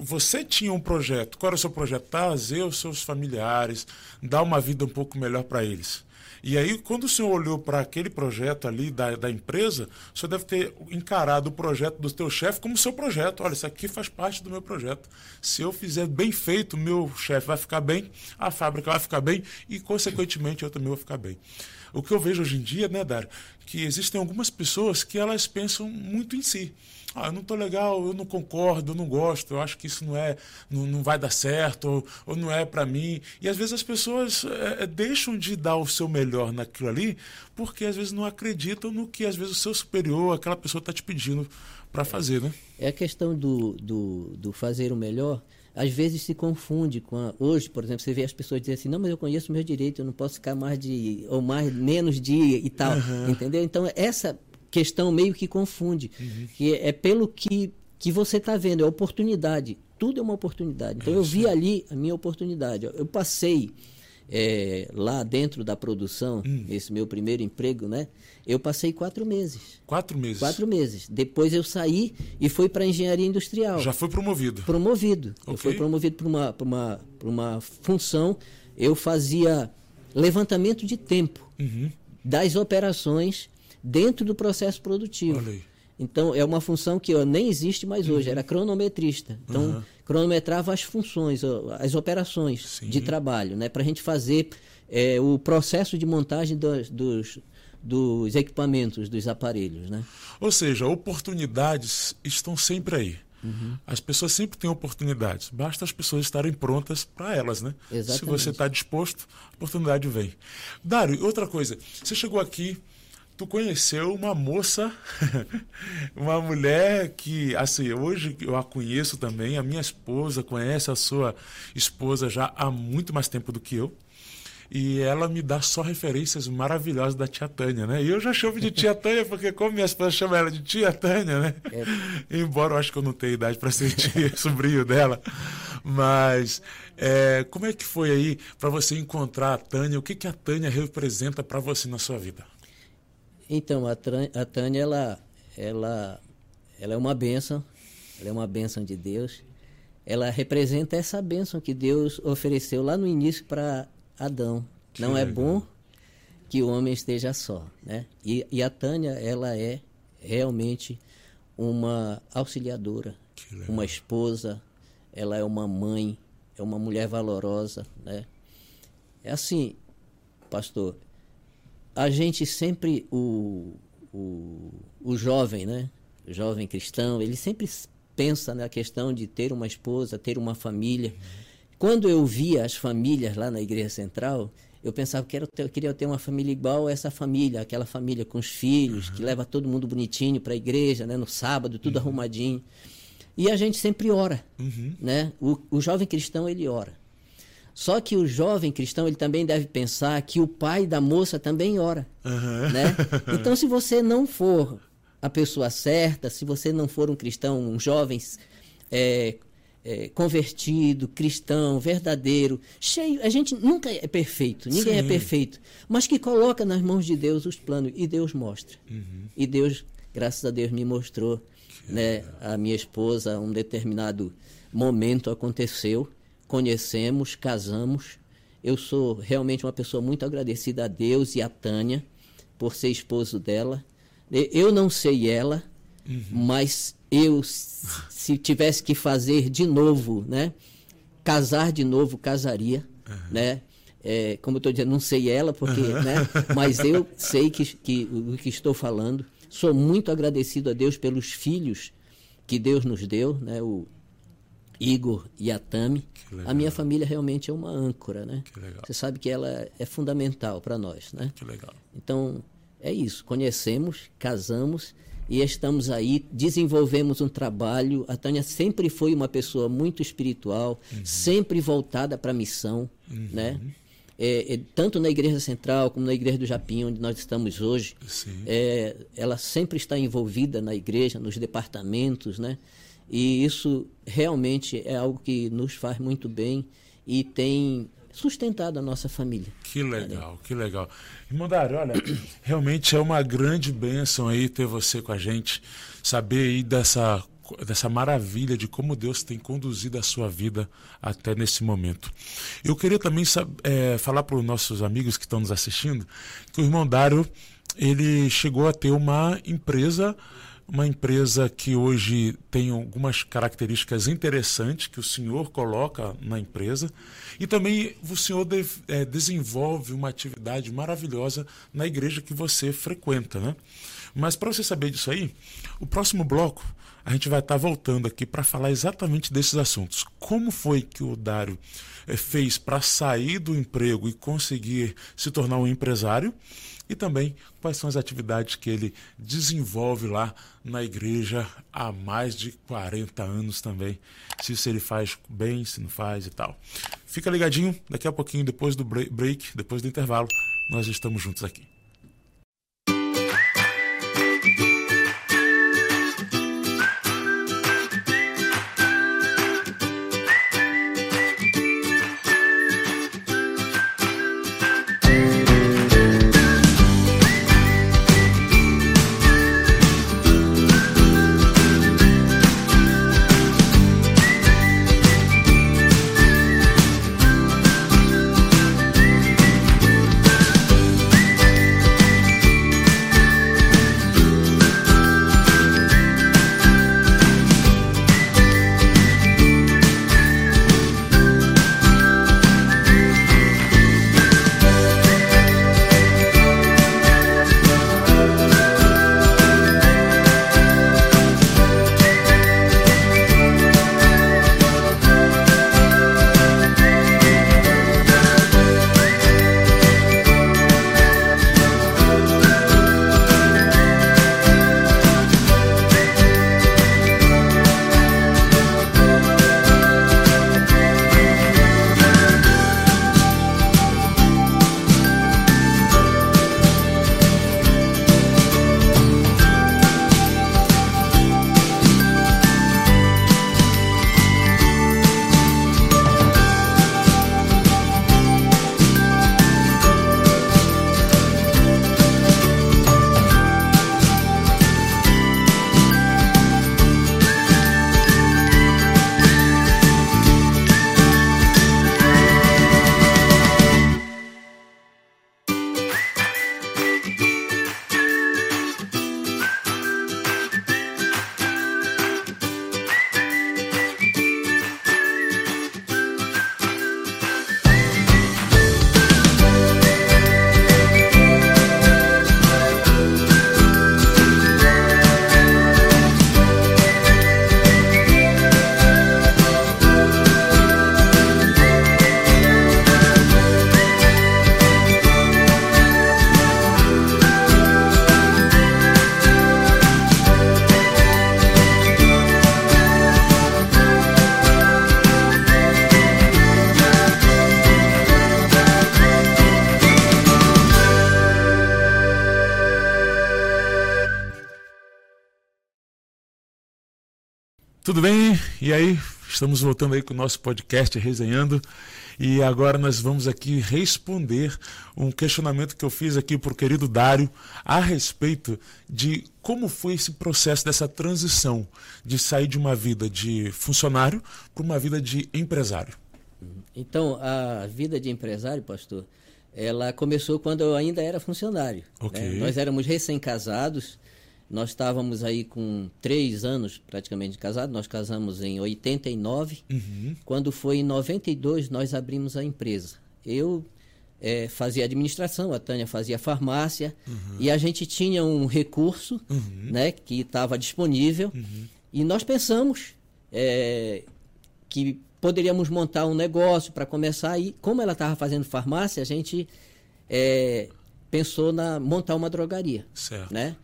você tinha um projeto. Qual era o seu projeto? Trazer os seus familiares, dar uma vida um pouco melhor para eles. E aí, quando o senhor olhou para aquele projeto ali da, da empresa, o senhor deve ter encarado o projeto do seu chefe como seu projeto. Olha, isso aqui faz parte do meu projeto. Se eu fizer bem feito, meu chefe vai ficar bem, a fábrica vai ficar bem e, consequentemente, eu também vou ficar bem. O que eu vejo hoje em dia, né, Dário, que existem algumas pessoas que elas pensam muito em si ah, eu não estou legal, eu não concordo, eu não gosto, eu acho que isso não é, não, não vai dar certo, ou, ou não é para mim. E às vezes as pessoas é, deixam de dar o seu melhor naquilo ali, porque às vezes não acreditam no que às vezes o seu superior, aquela pessoa está te pedindo para fazer, né? É a questão do, do, do fazer o melhor às vezes se confunde com a, hoje, por exemplo, você vê as pessoas dizendo assim, não, mas eu conheço o meu direito, eu não posso ficar mais de ou mais menos dia e tal, uhum. entendeu? Então essa questão meio que confunde. Uhum. Que é pelo que, que você está vendo, é oportunidade. Tudo é uma oportunidade. Então, eu vi ali a minha oportunidade. Eu passei é, lá dentro da produção, hum. esse meu primeiro emprego, né? Eu passei quatro meses. Quatro meses? Quatro meses. Depois eu saí e fui para a engenharia industrial. Já foi promovido? Promovido. Okay. Eu fui promovido para uma, uma, uma função. Eu fazia levantamento de tempo Uhum. das operações dentro do processo produtivo. Então, é uma função que ó, nem existe mais hoje, era cronometrista. Então, Uhum. cronometrava as funções, as operações Sim. de trabalho, né? para a gente fazer é, o processo de montagem dos, dos, dos equipamentos, dos aparelhos. Né? Ou seja, oportunidades estão sempre aí. Uhum. As pessoas sempre têm oportunidades. Basta as pessoas estarem prontas para elas, né? Se Exatamente. você está disposto, a oportunidade vem. Dário, outra coisa. Você chegou aqui, tu conheceu uma moça, uma mulher que, assim, hoje eu a conheço também. A minha esposa conhece a sua esposa já há muito mais tempo do que eu. E ela me dá só referências maravilhosas da tia Tânia, né? E eu já chamo de tia Tânia, porque como minha esposa chama ela de tia Tânia, né? Embora eu acho que eu não tenha idade para ser tia, sobrinho dela. Mas é, como é que foi aí para você encontrar a Tânia? O que, que a Tânia representa para você na sua vida? Então, a, a Tânia, ela, ela, ela é uma bênção, ela é uma bênção de Deus. Ela representa essa bênção que Deus ofereceu lá no início para Adão. Que Não é legal. bom que o homem esteja só, né? E, e a Tânia, ela é realmente uma auxiliadora, uma esposa, ela é uma mãe, é uma mulher valorosa, né? É assim, pastor, a gente sempre, o, o, o jovem, né? O jovem cristão, ele sempre pensa na questão de ter uma esposa, ter uma família. Quando eu via as famílias lá na igreja central, eu pensava que eu queria ter uma família igual a essa família, aquela família com os filhos, que leva todo mundo bonitinho para a igreja, né? No sábado, tudo arrumadinho. E a gente sempre ora, né? O, o jovem cristão, ele ora. Só que o jovem cristão, ele também deve pensar que o pai da moça também ora, né? Então, se você não for a pessoa certa, se você não for um cristão, um jovem é, é, convertido, cristão, verdadeiro, cheio, a gente nunca é perfeito, ninguém é Sim. perfeito, mas que coloca nas mãos de Deus os planos e Deus mostra. E Deus, graças a Deus, me mostrou, né? A minha esposa, um determinado momento aconteceu, conhecemos, casamos. Eu sou realmente uma pessoa muito agradecida a Deus e a Tânia por ser esposo dela. Eu não sei ela, mas eu, se tivesse que fazer de novo, né? Casar de novo, casaria, né? É, como eu estou dizendo, não sei ela, porque, né? Mas eu sei que, que o que estou falando. Sou muito agradecido a Deus pelos filhos que Deus nos deu, né? O Igor e a Tami. A minha família realmente é uma âncora, né? Você sabe que ela é fundamental para nós, né? Que legal. Então, é isso. Conhecemos, casamos e estamos aí, desenvolvemos um trabalho. A Tânia sempre foi uma pessoa muito espiritual, sempre voltada para a missão, né? É, é, tanto na Igreja Central como na Igreja do Japim, onde nós estamos hoje. É, ela sempre está envolvida na igreja, nos departamentos, né? E isso realmente é algo que nos faz muito bem e tem sustentado a nossa família. Que legal, que legal. Irmão Dário, olha, realmente é uma grande bênção aí ter você com a gente, saber aí dessa, dessa maravilha de como Deus tem conduzido a sua vida até nesse momento. Eu queria também eh, falar para os nossos amigos que estão nos assistindo que o irmão Dário, ele chegou a ter uma empresa uma empresa que hoje tem algumas características interessantes que o senhor coloca na empresa e também o senhor de- eh, desenvolve uma atividade maravilhosa na igreja que você frequenta, né? Mas para você saber disso aí, o próximo bloco a gente vai estar voltando aqui para falar exatamente desses assuntos. Como foi que o Dário eh, fez para sair do emprego e conseguir se tornar um empresário? E também quais são as atividades que ele desenvolve lá na igreja há mais de 40 anos também. Se isso ele faz bem, se não faz e tal. Fica ligadinho, daqui a pouquinho, depois do bre- break, depois do intervalo, nós estamos juntos aqui. Tudo bem? E aí? Estamos voltando aí com o nosso podcast Resenhando. E agora nós vamos aqui responder um questionamento que eu fiz aqui para o querido Dário a respeito de como foi esse processo dessa transição de sair de uma vida de funcionário para uma vida de empresário. Então, a vida de empresário, pastor, ela começou quando eu ainda era funcionário. Okay. Né? Nós éramos recém-casados, nós estávamos aí com três anos praticamente casados, nós casamos em 89. Uhum. Quando foi em 92, nós abrimos a empresa. Eu é, fazia administração, a Tânia fazia farmácia, Uhum. e a gente tinha um recurso né, que estava disponível, Uhum. e nós pensamos é, que poderíamos montar um negócio para começar, e como ela estava fazendo farmácia, a gente é, pensou na montar uma drogaria Certo. né?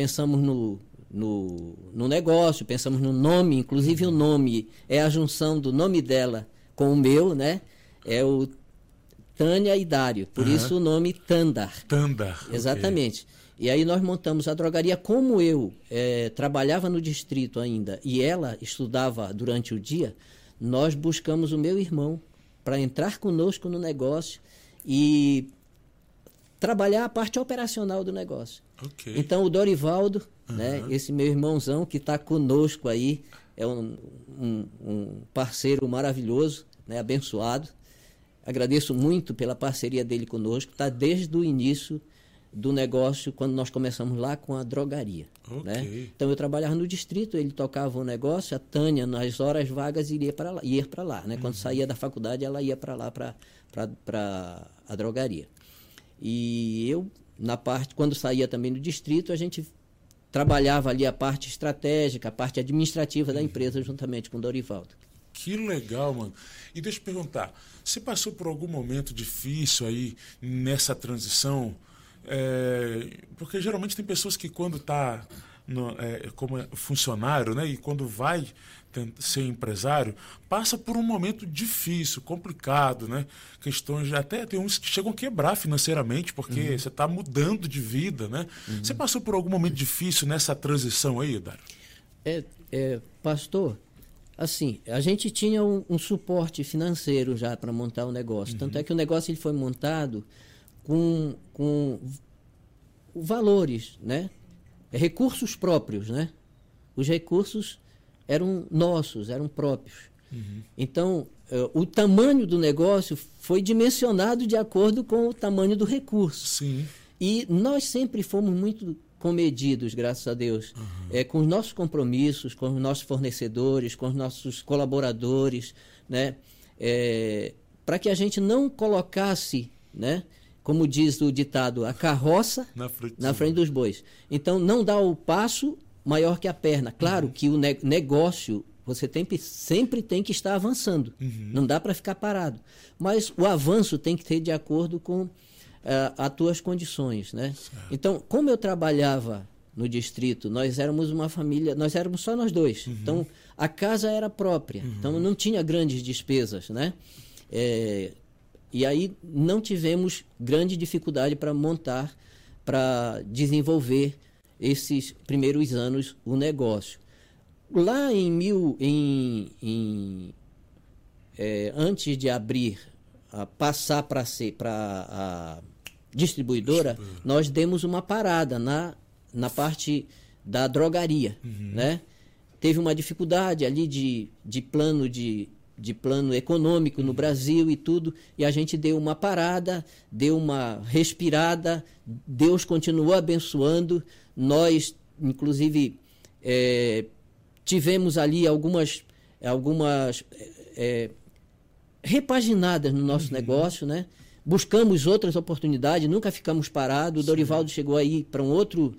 Pensamos no, no, no negócio, pensamos no nome, inclusive o nome é a junção do nome dela com o meu, né? É o Tânia e Dário, por Aham. isso o nome Tandar. Tandar. Exatamente. E aí nós montamos a drogaria. Como eu eh, trabalhava no distrito ainda e ela estudava durante o dia, nós buscamos o meu irmão para entrar conosco no negócio e trabalhar a parte operacional do negócio. Ok. Então o Dorivaldo, né, esse meu irmãozão que está conosco aí, é um, um- um parceiro maravilhoso, né, abençoado. Agradeço muito pela parceria dele conosco, está desde o início do negócio, quando nós começamos lá com a drogaria. Ok. Né? Então eu trabalhava no distrito, ele tocava o negócio, a Tânia, nas horas vagas, iria para lá. Ia para lá né? Quando saía da faculdade, ela ia para lá, para a drogaria. E eu, na parte, quando saía também do distrito, a gente trabalhava ali a parte estratégica, a parte administrativa da empresa, juntamente com o Dorivaldo. Que legal, mano. E deixa eu perguntar, você passou por algum momento difícil aí nessa transição? É, porque geralmente tem pessoas que quando está como é funcionário, né, e quando vai ser empresário, passa por um momento difícil, complicado, né? Questões até tem uns que chegam a quebrar financeiramente porque você está mudando de vida, né? Você passou por algum momento difícil nessa transição aí, Dário? É, é, pastor, assim, a gente tinha um, um suporte financeiro já para montar o negócio. Tanto é que o negócio ele foi montado com, com valores, né? Recursos próprios, né? Os recursos eram nossos, eram próprios. Então, eh, o tamanho do negócio foi dimensionado de acordo com o tamanho do recurso. Sim. E nós sempre fomos muito comedidos, graças a Deus, é, com os nossos compromissos, com os nossos fornecedores, com os nossos colaboradores, né? para que a gente não colocasse, né? como diz o ditado, a carroça Na frente na dos frente dos bois. Então, não dá o passo maior que a perna. Claro que o ne- negócio você tem, sempre tem que estar avançando. Não dá para ficar parado. Mas o avanço tem que ter de acordo com ah, as tuas condições, né? Então, como eu trabalhava no distrito, nós éramos uma família, nós éramos só nós dois. Então, a casa era própria. Então, não tinha grandes despesas, né? É, e aí não tivemos grande dificuldade para montar, para desenvolver esses primeiros anos o negócio. Lá em mil, em, em, é, antes de abrir, a passar para ser para a distribuidora, nós demos uma parada na, na parte da drogaria, né? Teve uma dificuldade ali de, de plano de, de plano econômico no Brasil e tudo, e a gente deu uma parada, deu uma respirada, Deus continuou abençoando, nós, inclusive, é, tivemos ali algumas, algumas é, repaginadas no nosso negócio, né? Buscamos outras oportunidades, nunca ficamos parados. O Dorivaldo chegou aí para um outro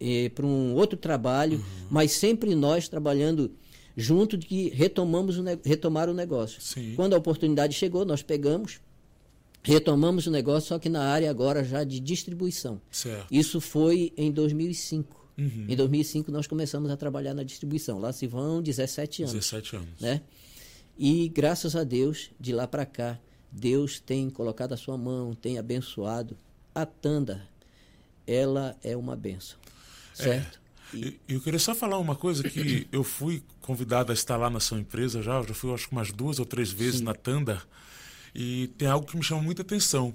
eh, para um outro trabalho, mas sempre nós trabalhando junto de que retomamos o retomar o negócio. Sim. Quando a oportunidade chegou, nós pegamos, retomamos o negócio, só que na área agora já de distribuição. Certo. Isso foi em 2005. Uhum. Em 2005 nós começamos a trabalhar na distribuição. Lá se vão 17 anos 17 anos. né? E graças a Deus, de lá para cá, Deus tem colocado a sua mão, tem abençoado. A Tanda, ela é uma benção, certo? E eu queria só falar uma coisa que eu fui convidado a estar lá na sua empresa já, já fui acho que umas duas ou três vezes Sim. na Tanda, e tem algo que me chama muita atenção.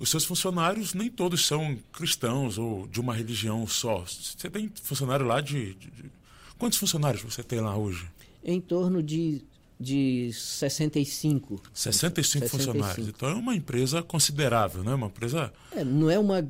Os seus funcionários nem todos são cristãos ou de uma religião só. Você tem funcionário lá de, de, de... Quantos funcionários você tem lá hoje? Em torno de de 65. 65, 65 funcionários. Então é uma empresa considerável, né? Uma empresa. É, não é uma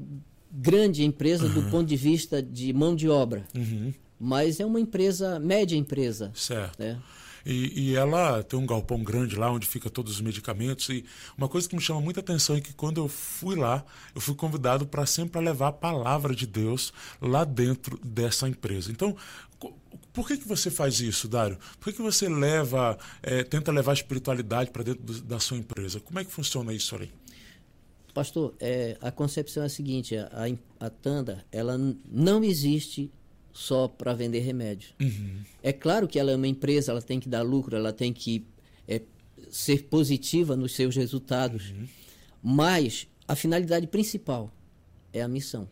grande empresa uhum. do ponto de vista de mão de obra, uhum. mas é uma empresa, média empresa. Certo. Né? E, e, ela tem um galpão grande lá onde fica todos os medicamentos. E uma coisa que me chama muita atenção é que quando eu fui lá, eu fui convidado para sempre levar a palavra de Deus lá dentro dessa empresa. Então, por que, que você faz isso, Dário? Por que, que você leva, é, tenta levar a espiritualidade para dentro do, da sua empresa? Como é que funciona isso ali? Pastor, é, a concepção é a seguinte: a, a Tanda ela não existe só para vender remédio. Uhum. É claro que ela é uma empresa, ela tem que dar lucro, ela tem que é, ser positiva nos seus resultados, uhum. mas a finalidade principal é a missão.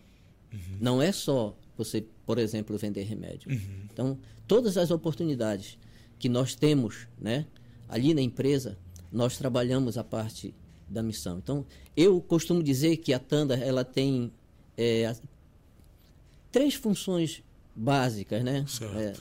Uhum. Não é só você, por exemplo, vender remédio. Uhum. Então, todas as oportunidades que nós temos, né, ali na empresa, nós trabalhamos a parte da missão. Então, eu costumo dizer que a Tanda ela tem é, três funções básicas, né? É,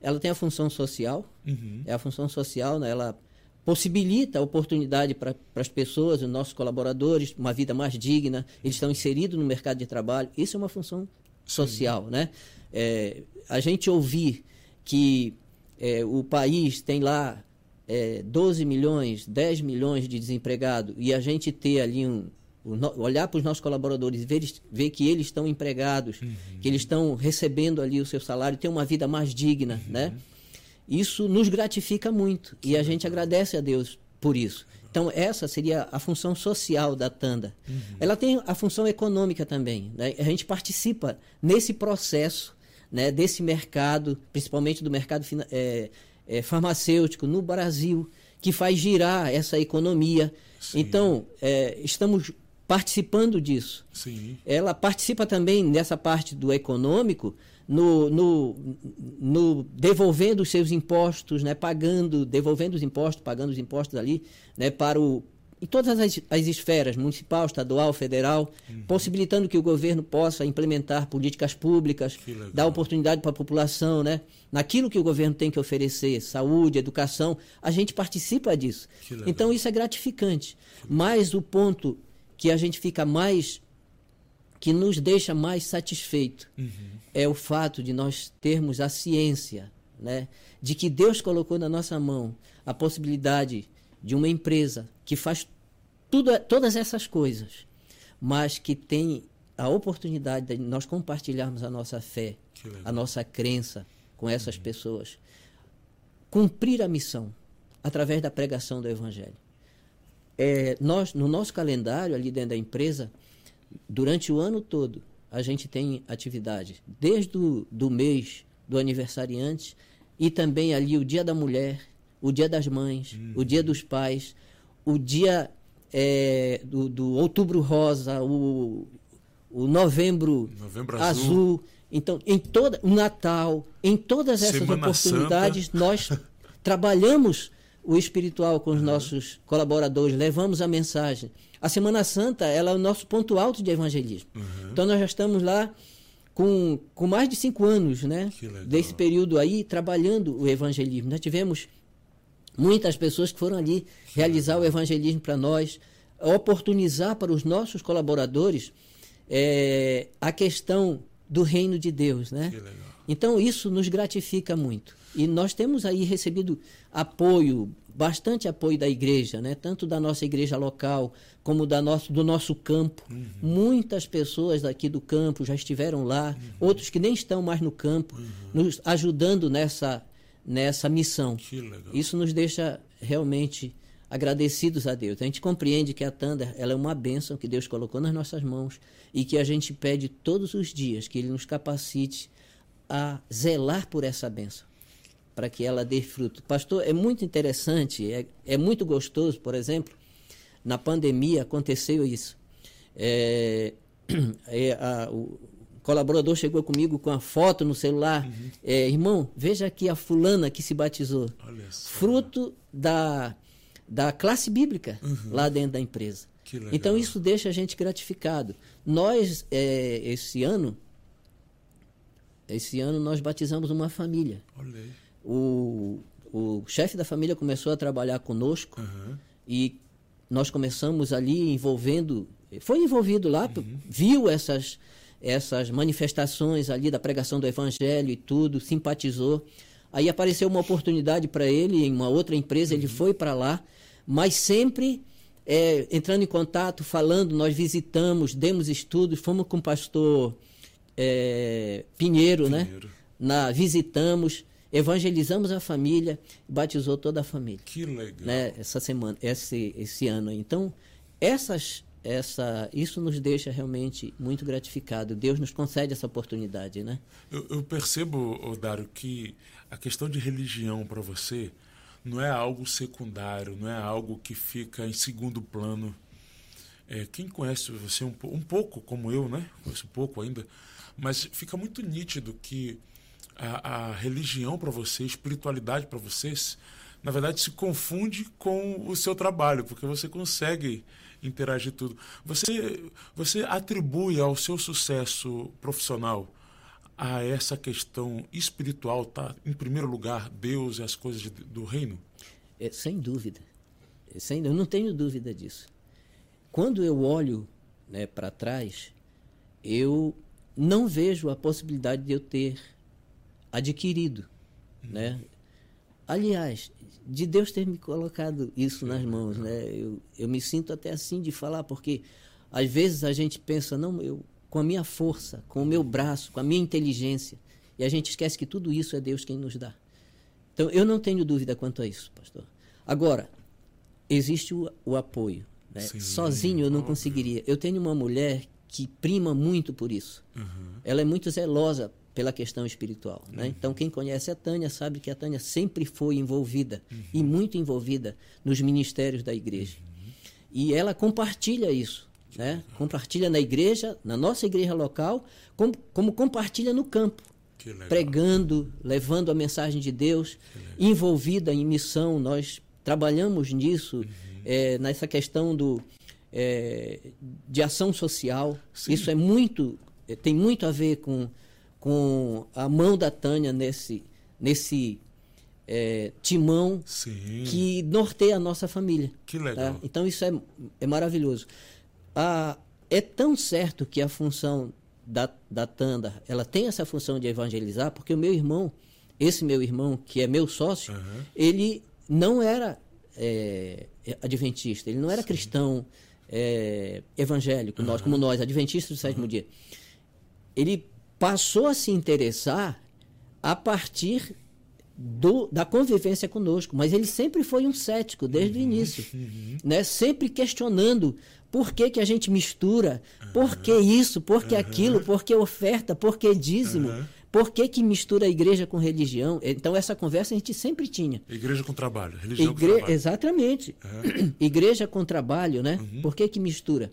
ela tem a função social, uhum. é a função social, né? ela possibilita a oportunidade para as pessoas, os nossos colaboradores, uma vida mais digna, eles estão inseridos no mercado de trabalho. Isso é uma função social, Sim. né? É, a gente ouvir que é, o país tem lá é, 12 milhões, 10 milhões de desempregados e a gente ter ali um, olhar para os nossos colaboradores e ver, ver que eles estão empregados, uhum. que eles estão recebendo ali o seu salário, ter uma vida mais digna, uhum. né? Isso nos gratifica muito e a gente agradece a Deus por isso. Então, essa seria a função social da Tanda. Uhum. Ela tem a função econômica também. Né? A gente participa nesse processo né, desse mercado, principalmente do mercado é, é, farmacêutico no Brasil, que faz girar essa economia. Sim. Então, é, estamos participando disso. Sim. Ela participa também nessa parte do econômico, no, no, no, devolvendo os seus impostos, né, pagando, devolvendo os impostos, pagando os impostos ali, né, para o em todas as, as esferas, municipal, estadual, federal, uhum. possibilitando que o governo possa implementar políticas públicas, dar oportunidade para a população, né? Naquilo que o governo tem que oferecer, saúde, educação, a gente participa disso. Então isso é gratificante. Mas o ponto que a gente fica mais que nos deixa mais satisfeito uhum. é o fato de nós termos a ciência, né, de que Deus colocou na nossa mão a possibilidade de uma empresa que faz tudo, todas essas coisas, mas que tem a oportunidade de nós compartilharmos a nossa fé, a nossa crença com essas uhum. pessoas, cumprir a missão através da pregação do Evangelho. É, nós, no nosso calendário ali dentro da empresa, durante o ano todo, a gente tem atividade, desde o do mês do aniversariante e também ali o Dia da Mulher, o Dia das Mães, uhum. o Dia dos Pais, o Dia é, do, do, Outubro Rosa, o, o Novembro, novembro azul. azul. Então, em toda o Natal, em todas essas Semana oportunidades, Santa. nós trabalhamos o espiritual com os uhum. nossos colaboradores, levamos a mensagem. A Semana Santa ela é o nosso ponto alto de evangelismo. Uhum. Então nós já estamos lá com, com mais de cinco anos, né? Desse período aí, trabalhando o evangelismo. Nós tivemos muitas pessoas que foram ali que realizar legal. o evangelismo para nós, oportunizar para os nossos colaboradores é, a questão do reino de Deus, né? Então isso nos gratifica muito. E nós temos aí recebido apoio, bastante apoio da igreja, né? tanto da nossa igreja local como da nosso, do nosso campo. Uhum. Muitas pessoas daqui do campo já estiveram lá, uhum. outros que nem estão mais no campo, uhum. nos ajudando nessa, nessa missão. Isso nos deixa realmente agradecidos a Deus. A gente compreende que a Tanda ela é uma bênção que Deus colocou nas nossas mãos e que a gente pede todos os dias que Ele nos capacite a zelar por essa bênção para que ela dê fruto. Pastor, é muito interessante, é, é muito gostoso, por exemplo, na pandemia aconteceu isso. É, é, a, o colaborador chegou comigo com a foto no celular. Uhum. É, irmão, veja aqui a fulana que se batizou. Fruto da, da classe bíblica lá dentro da empresa. Uhum. Então isso deixa a gente gratificado. Nós, é, esse ano, esse ano nós batizamos uma família. Olha aí. O, o chefe da família começou a trabalhar conosco Aham. e nós começamos ali envolvendo, foi envolvido lá, viu essas essas manifestações ali da pregação do evangelho e tudo, simpatizou. Aí apareceu uma oportunidade para ele em uma outra empresa, ele foi para lá, mas sempre é, entrando em contato, falando, nós visitamos, demos estudos, fomos com o pastor é, Pinheiro, né? Pinheiro. Na, visitamos, evangelizamos a família, batizou toda a família Que legal. né, essa semana, esse, esse ano. Então, essas, essa, isso nos deixa realmente muito gratificado. Deus nos concede essa oportunidade, né? Eu, eu percebo, ô, Dário, que a questão de religião para você não é algo secundário, não é algo que fica em segundo plano. É, quem conhece você um, um pouco, como eu, né? Conheço pouco ainda, mas fica muito nítido que a, a religião para você, a espiritualidade para vocês, na verdade se confunde com o seu trabalho, porque você consegue interagir tudo. Você, você atribui ao seu sucesso profissional a essa questão espiritual, tá? Em primeiro lugar, Deus e as coisas de- do reino? É, sem dúvida. É, Sem, eu não tenho dúvida disso. Quando eu olho né, para trás, eu não vejo a possibilidade de eu ter adquirido. Né? Aliás, de Deus ter me colocado isso nas mãos. Né? Eu, eu me sinto até assim de falar, porque às vezes a gente pensa, não, eu com a minha força, com o meu braço, com a minha inteligência, e a gente esquece que tudo isso é Deus quem nos dá. Então, eu não tenho dúvida quanto a isso, pastor. Agora, existe o, o apoio. Né? Sim, Sozinho eu não óbvio. conseguiria. Eu tenho uma mulher que prima muito por isso. Ela é muito zelosa pela questão espiritual. Né? Então, quem conhece a Tânia sabe que a Tânia sempre foi envolvida e muito envolvida nos ministérios da igreja. E ela compartilha isso. Né? Compartilha na igreja, na nossa igreja local, como, como compartilha no campo pregando, levando a mensagem de Deus, envolvida em missão. Nós trabalhamos nisso, eh, nessa questão do, eh, de ação social. Isso é muito, eh, tem muito a ver com, com a mão da Tânia nesse, nesse eh, timão Sim. que norteia a nossa família. Que legal. tá? Então isso é, é maravilhoso. Ah, é tão certo que a função da, da Tanda, ela tem essa função de evangelizar, porque o meu irmão, esse meu irmão, que é meu sócio, Aham. ele não era é, adventista, ele não era cristão é, evangélico, nós, como nós, adventistas do sétimo dia. Ele passou a se interessar a partir do, da convivência conosco, mas ele sempre foi um cético desde o início, né? Sempre questionando por que, que a gente mistura, por que isso, por que aquilo, por que oferta, por que dízimo, por que, que mistura a igreja com religião. Então essa conversa a gente sempre tinha. Igreja com trabalho, religião com Igre... trabalho. Exatamente. Igreja com trabalho, né? Uhum. Por que, que mistura?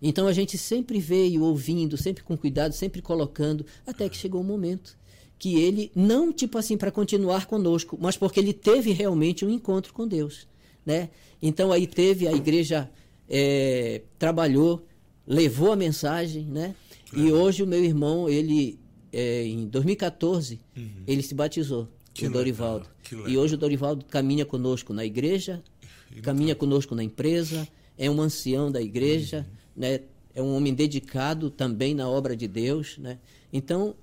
Então a gente sempre veio ouvindo, sempre com cuidado, sempre colocando, até que chegou o momento que ele, não tipo assim para continuar conosco, mas porque ele teve realmente um encontro com Deus. Né? Então aí teve, a igreja eh, trabalhou, levou a mensagem, né? E hoje o meu irmão, ele, eh, em 2014, ele se batizou, Uhum. Que o Dorivaldo. E hoje o Dorivaldo caminha conosco na igreja, caminha conosco na empresa, é um ancião da igreja, né? é um homem dedicado também na obra de Deus. Né? Então,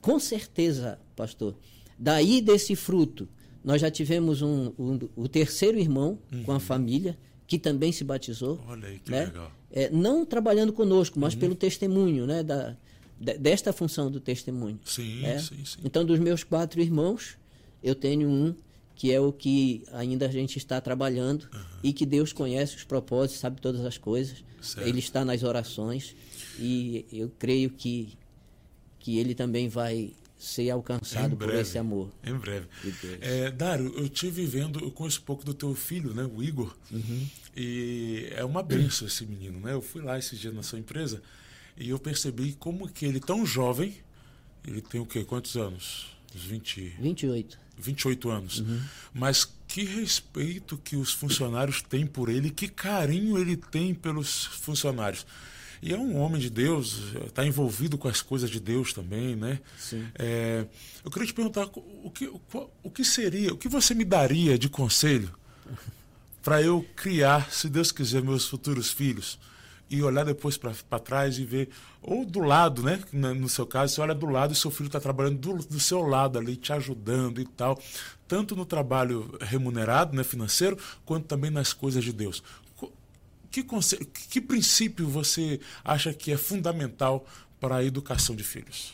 com certeza, pastor, daí desse fruto, nós já tivemos um, um- o terceiro irmão com a família, que também se batizou. Olha aí, que né? legal. É, não trabalhando conosco, mas pelo testemunho, né? Da, de- desta função do testemunho. Sim, né? sim, sim. Então, dos meus quatro irmãos, eu tenho um que é o que ainda a gente está trabalhando e que Deus conhece os propósitos, sabe todas as coisas. Certo. Ele está nas orações e eu creio que, que ele também vai ser alcançado Em por breve. esse amor. Em breve. É, Dário, eu tive vendo, eu conheço um pouco do teu filho, né, o Igor, Uhum. e é uma benção esse menino, né? Eu fui lá esse dia na sua empresa E eu percebi como que ele, tão jovem, ele tem o quê? Quantos anos? Uns 20... 28. 28 anos. Uhum. Mas que respeito que os funcionários têm por ele, que carinho ele tem pelos funcionários. E é um homem de Deus, está envolvido com as coisas de Deus também, né? Sim. É, eu queria te perguntar o que, o, o que seria, o que você me daria de conselho para eu criar, se Deus quiser, meus futuros filhos? e olhar depois para trás e ver, ou do lado, né? No seu caso, você olha do lado e seu filho está trabalhando do, do, seu lado ali, te ajudando e tal, tanto no trabalho remunerado, né, financeiro, quanto também nas coisas de Deus. Que, conselho, que princípio você acha que é fundamental para a educação de filhos?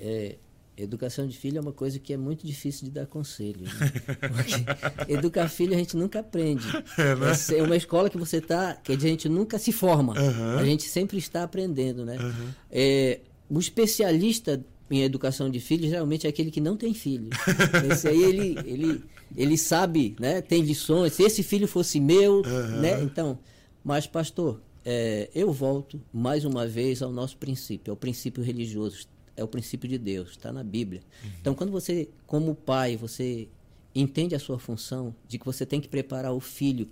É, Educação de filho é uma coisa que é muito difícil de dar conselho. Né? Educar filho a gente nunca aprende. É, né? é uma escola que você está, que a gente nunca se forma. Uhum. A gente sempre está aprendendo, né? Uhum. É, o especialista em educação de filhos geralmente é aquele que não tem filho. Esse aí ele, ele, ele sabe, né? Tem lições. Se esse filho fosse meu, uhum. né? Então, mas pastor, é, eu volto mais uma vez ao nosso princípio, ao princípio religioso é o princípio de Deus, está na Bíblia. Uhum. Então, quando você, como pai, você entende a sua função de que você tem que preparar o filho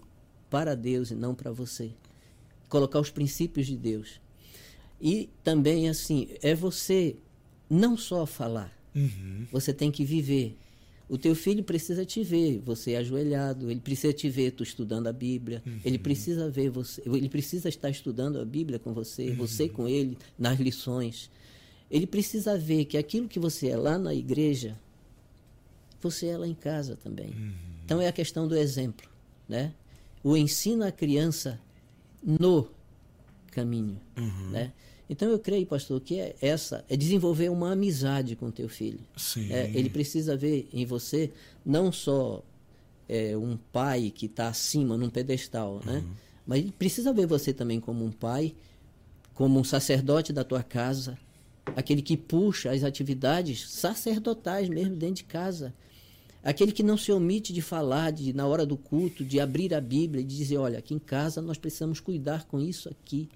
para Deus e não para você, colocar os princípios de Deus. E também, assim, é você não só falar, uhum. você tem que viver. O teu filho precisa te ver, você ajoelhado, ele precisa te ver tu estudando a Bíblia, uhum. ele precisa ver você, ele precisa estar estudando a Bíblia com você, uhum. você com ele nas lições. Ele precisa ver que aquilo que você é lá na igreja, você é lá em casa também. Uhum. Então é a questão do exemplo, né? O ensino à criança no caminho, uhum. né? Então eu creio, pastor, que é essa é desenvolver uma amizade com teu filho. Sim. É, ele precisa ver em você não só é, um pai que está acima num pedestal, né? Uhum. Mas ele precisa ver você também como um pai, como um sacerdote da tua casa, aquele que puxa as atividades sacerdotais mesmo dentro de casa. Aquele que não se omite de falar de, na hora do culto, de abrir a Bíblia e de dizer: olha, aqui em casa nós precisamos cuidar com isso aqui.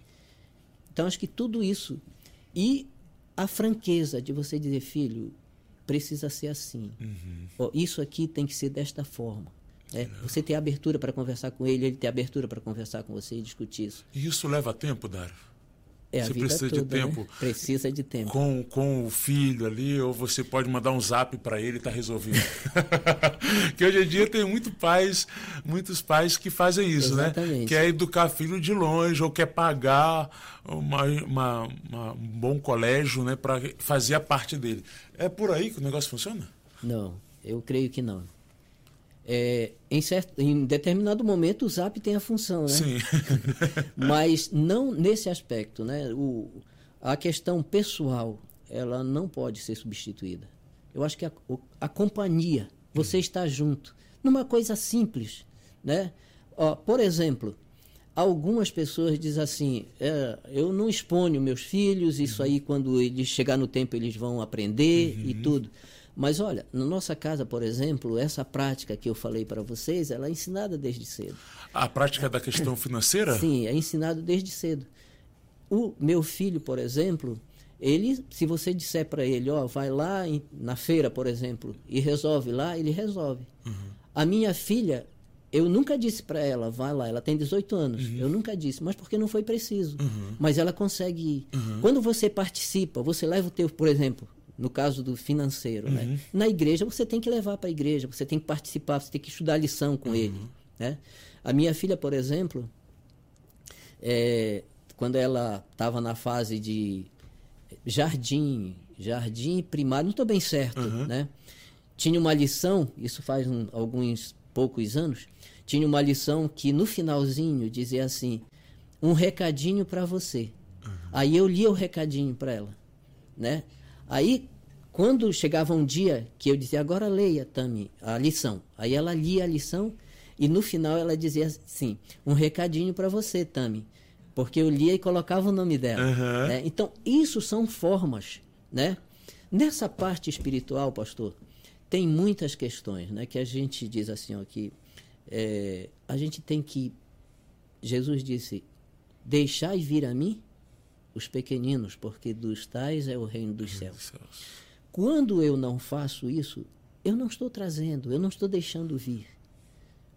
Então, acho que tudo isso. E a franqueza de você dizer: filho, precisa ser assim. Uhum. Oh, isso aqui tem que ser desta forma. É, você ter abertura para conversar com ele, ele ter abertura para conversar com você e discutir isso. E isso leva tempo, Dário? É, você precisa toda, de né? tempo. Né? Precisa de tempo. Com, com o filho ali, ou você pode mandar um zap para ele e tá resolvido. que hoje em dia tem muito pais, muitos pais que fazem isso, né? Exatamente. né? Quer educar filho de longe, ou quer pagar uma, uma, uma um bom colégio né, para fazer a parte dele. É por aí que o negócio funciona? Não, eu creio que não é, em, certo, em determinado momento o Zap tem a função, né? Sim. Mas não nesse aspecto, né? O, a questão pessoal, ela não pode ser substituída. Eu acho que a, a companhia, você hum. está junto, numa coisa simples, né? Ó, por exemplo, algumas pessoas dizem assim: é, eu não exponho meus filhos, isso uhum. aí quando eles chegar no tempo eles vão aprender uhum. e tudo. Mas olha, na nossa casa, por exemplo, essa prática que eu falei para vocês, ela é ensinada desde cedo. A prática da questão financeira? Sim, é ensinado desde cedo. O meu filho, por exemplo, ele, se você disser para ele, ó, vai lá em, na feira, por exemplo, e resolve lá, ele resolve. Uhum. A minha filha, eu nunca disse para ela, vai lá, ela tem 18 anos. Uhum. Eu nunca disse, mas porque não foi preciso. Uhum. Mas ela consegue ir. Uhum. Quando você participa, você leva o teu, por exemplo, no caso do financeiro. Né? Uhum. Né? Na igreja, você tem que levar para a igreja, você tem que participar, você tem que estudar a lição com uhum. ele. Né? A minha filha, por exemplo, é, quando ela estava na fase de jardim, jardim primário, não estou bem certo, uhum. né? Tinha uma lição, isso faz um, alguns poucos anos, tinha uma lição que no finalzinho dizia assim, um recadinho para você. Uhum. Aí eu lia o recadinho para ela, né? Aí, quando chegava um dia que eu dizia, agora leia, Tami, a lição. Aí ela lia a lição e no final ela dizia assim, um recadinho para você, Tami. Porque eu lia e colocava o nome dela. Uhum. Né? Então, isso são formas, né? Nessa parte espiritual, pastor, tem muitas questões, né? Que a gente diz assim, ó, que é, a gente tem que... Jesus disse, deixai vir a mim os pequeninos, porque dos tais é o reino dos céus. Quando eu não faço isso, eu não estou trazendo, eu não estou deixando vir.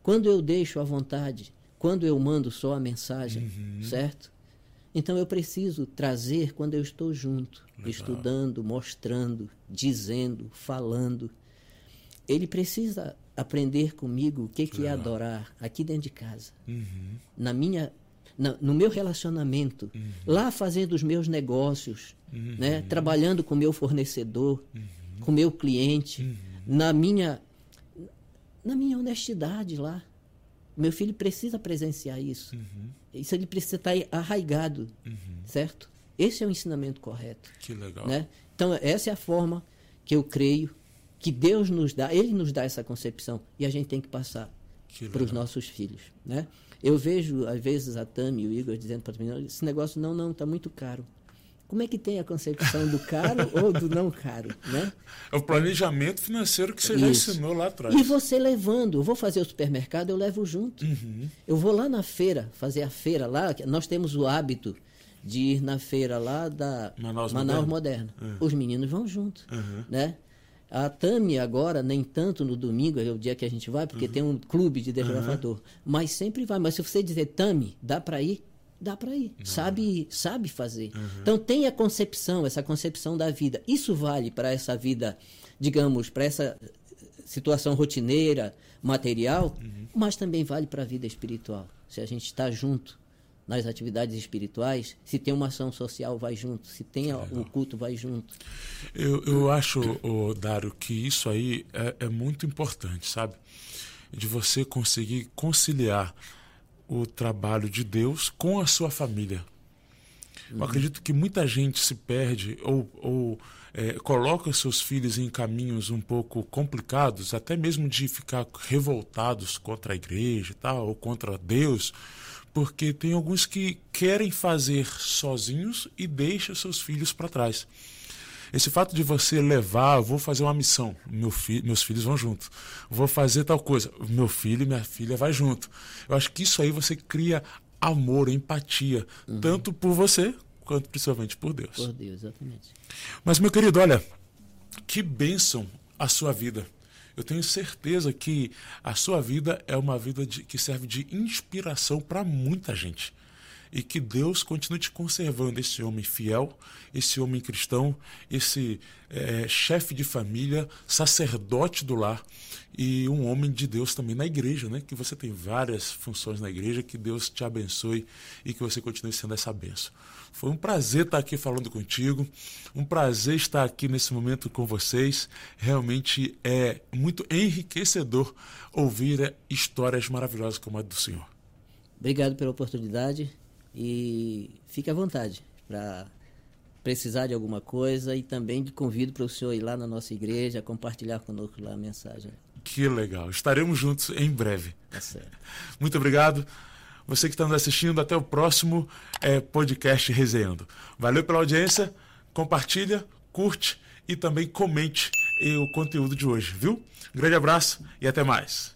Quando eu deixo à vontade, quando eu mando só a mensagem, certo? Então eu preciso trazer quando eu estou junto, estudando, mostrando, dizendo, falando. Ele precisa aprender comigo o que, que é adorar aqui dentro de casa, na minha, na- no meu relacionamento, lá fazendo os meus negócios, né, trabalhando com o meu fornecedor, com o meu cliente, na minha na minha honestidade lá. Meu filho precisa presenciar isso. Isso ele precisa estar arraigado, certo? Esse é o ensinamento correto, Que legal. né? Então essa é a forma que eu creio que Deus nos dá. Ele nos dá essa concepção e a gente tem que passar para os nossos filhos, né? Eu vejo às vezes a Tami e o Igor dizendo para mim, esse negócio não, não, está muito caro. Como é que tem a concepção do caro ou do não caro, né? É o planejamento financeiro que você já Isso. ensinou lá atrás. E você levando, eu vou fazer o supermercado, eu levo junto. Uhum. Eu vou lá na feira, fazer a feira lá, nós temos o hábito de ir na feira lá da Manaus Moderna. Os meninos vão junto, Uhum. né? A Tami agora, nem tanto no domingo, é o dia que a gente vai, Uhum. porque tem um clube de desbravador. Mas sempre vai. Mas se você dizer, Tami, dá para ir? Dá para ir. Sabe, sabe fazer. Uhum. Então tem a concepção, essa concepção da vida. Isso vale para essa vida, digamos, para essa situação rotineira, material, Uhum. mas também vale para a vida espiritual. Se a gente está junto nas atividades espirituais, se tem uma ação social, vai junto. Se tem um culto, vai junto. Eu, eu acho, ô, Dário, que isso aí é, é muito importante, sabe? De você conseguir conciliar o trabalho de Deus com a sua família. Eu acredito que muita gente se perde ou, ou é, coloca seus filhos em caminhos um pouco complicados, até mesmo de ficar revoltados contra a igreja e tal, ou contra Deus, porque tem alguns que querem fazer sozinhos e deixam seus filhos para trás. Esse fato de você levar, vou fazer uma missão, meu fi, meus filhos vão junto. Vou fazer tal coisa, meu filho e minha filha vai junto. Eu acho que isso aí você cria amor, empatia, tanto por você quanto principalmente por Deus. Por Deus, exatamente. Mas, meu querido, olha, que bênção a sua vida. Eu tenho certeza que a sua vida é uma vida de- que serve de inspiração para muita gente. E que Deus continue te conservando esse homem fiel, esse homem cristão, esse eh, chefe de família, sacerdote do lar e um homem de Deus também na igreja, né? Que você tem várias funções na igreja, que Deus te abençoe e que você continue sendo essa benção. Foi um prazer estar aqui falando contigo, um prazer estar aqui nesse momento com vocês. Realmente é muito enriquecedor ouvir eh, histórias maravilhosas como a do Senhor. Obrigado pela oportunidade e fique à vontade para precisar de alguma coisa e também convido para o senhor ir lá na nossa igreja, compartilhar conosco lá a mensagem. Que legal. Estaremos juntos em breve. Tá certo. Muito obrigado. Você que está nos assistindo, até o próximo eh, podcast Resenhando. Valeu pela audiência, compartilha, curte e também comente o conteúdo de hoje, viu? Grande abraço e até mais.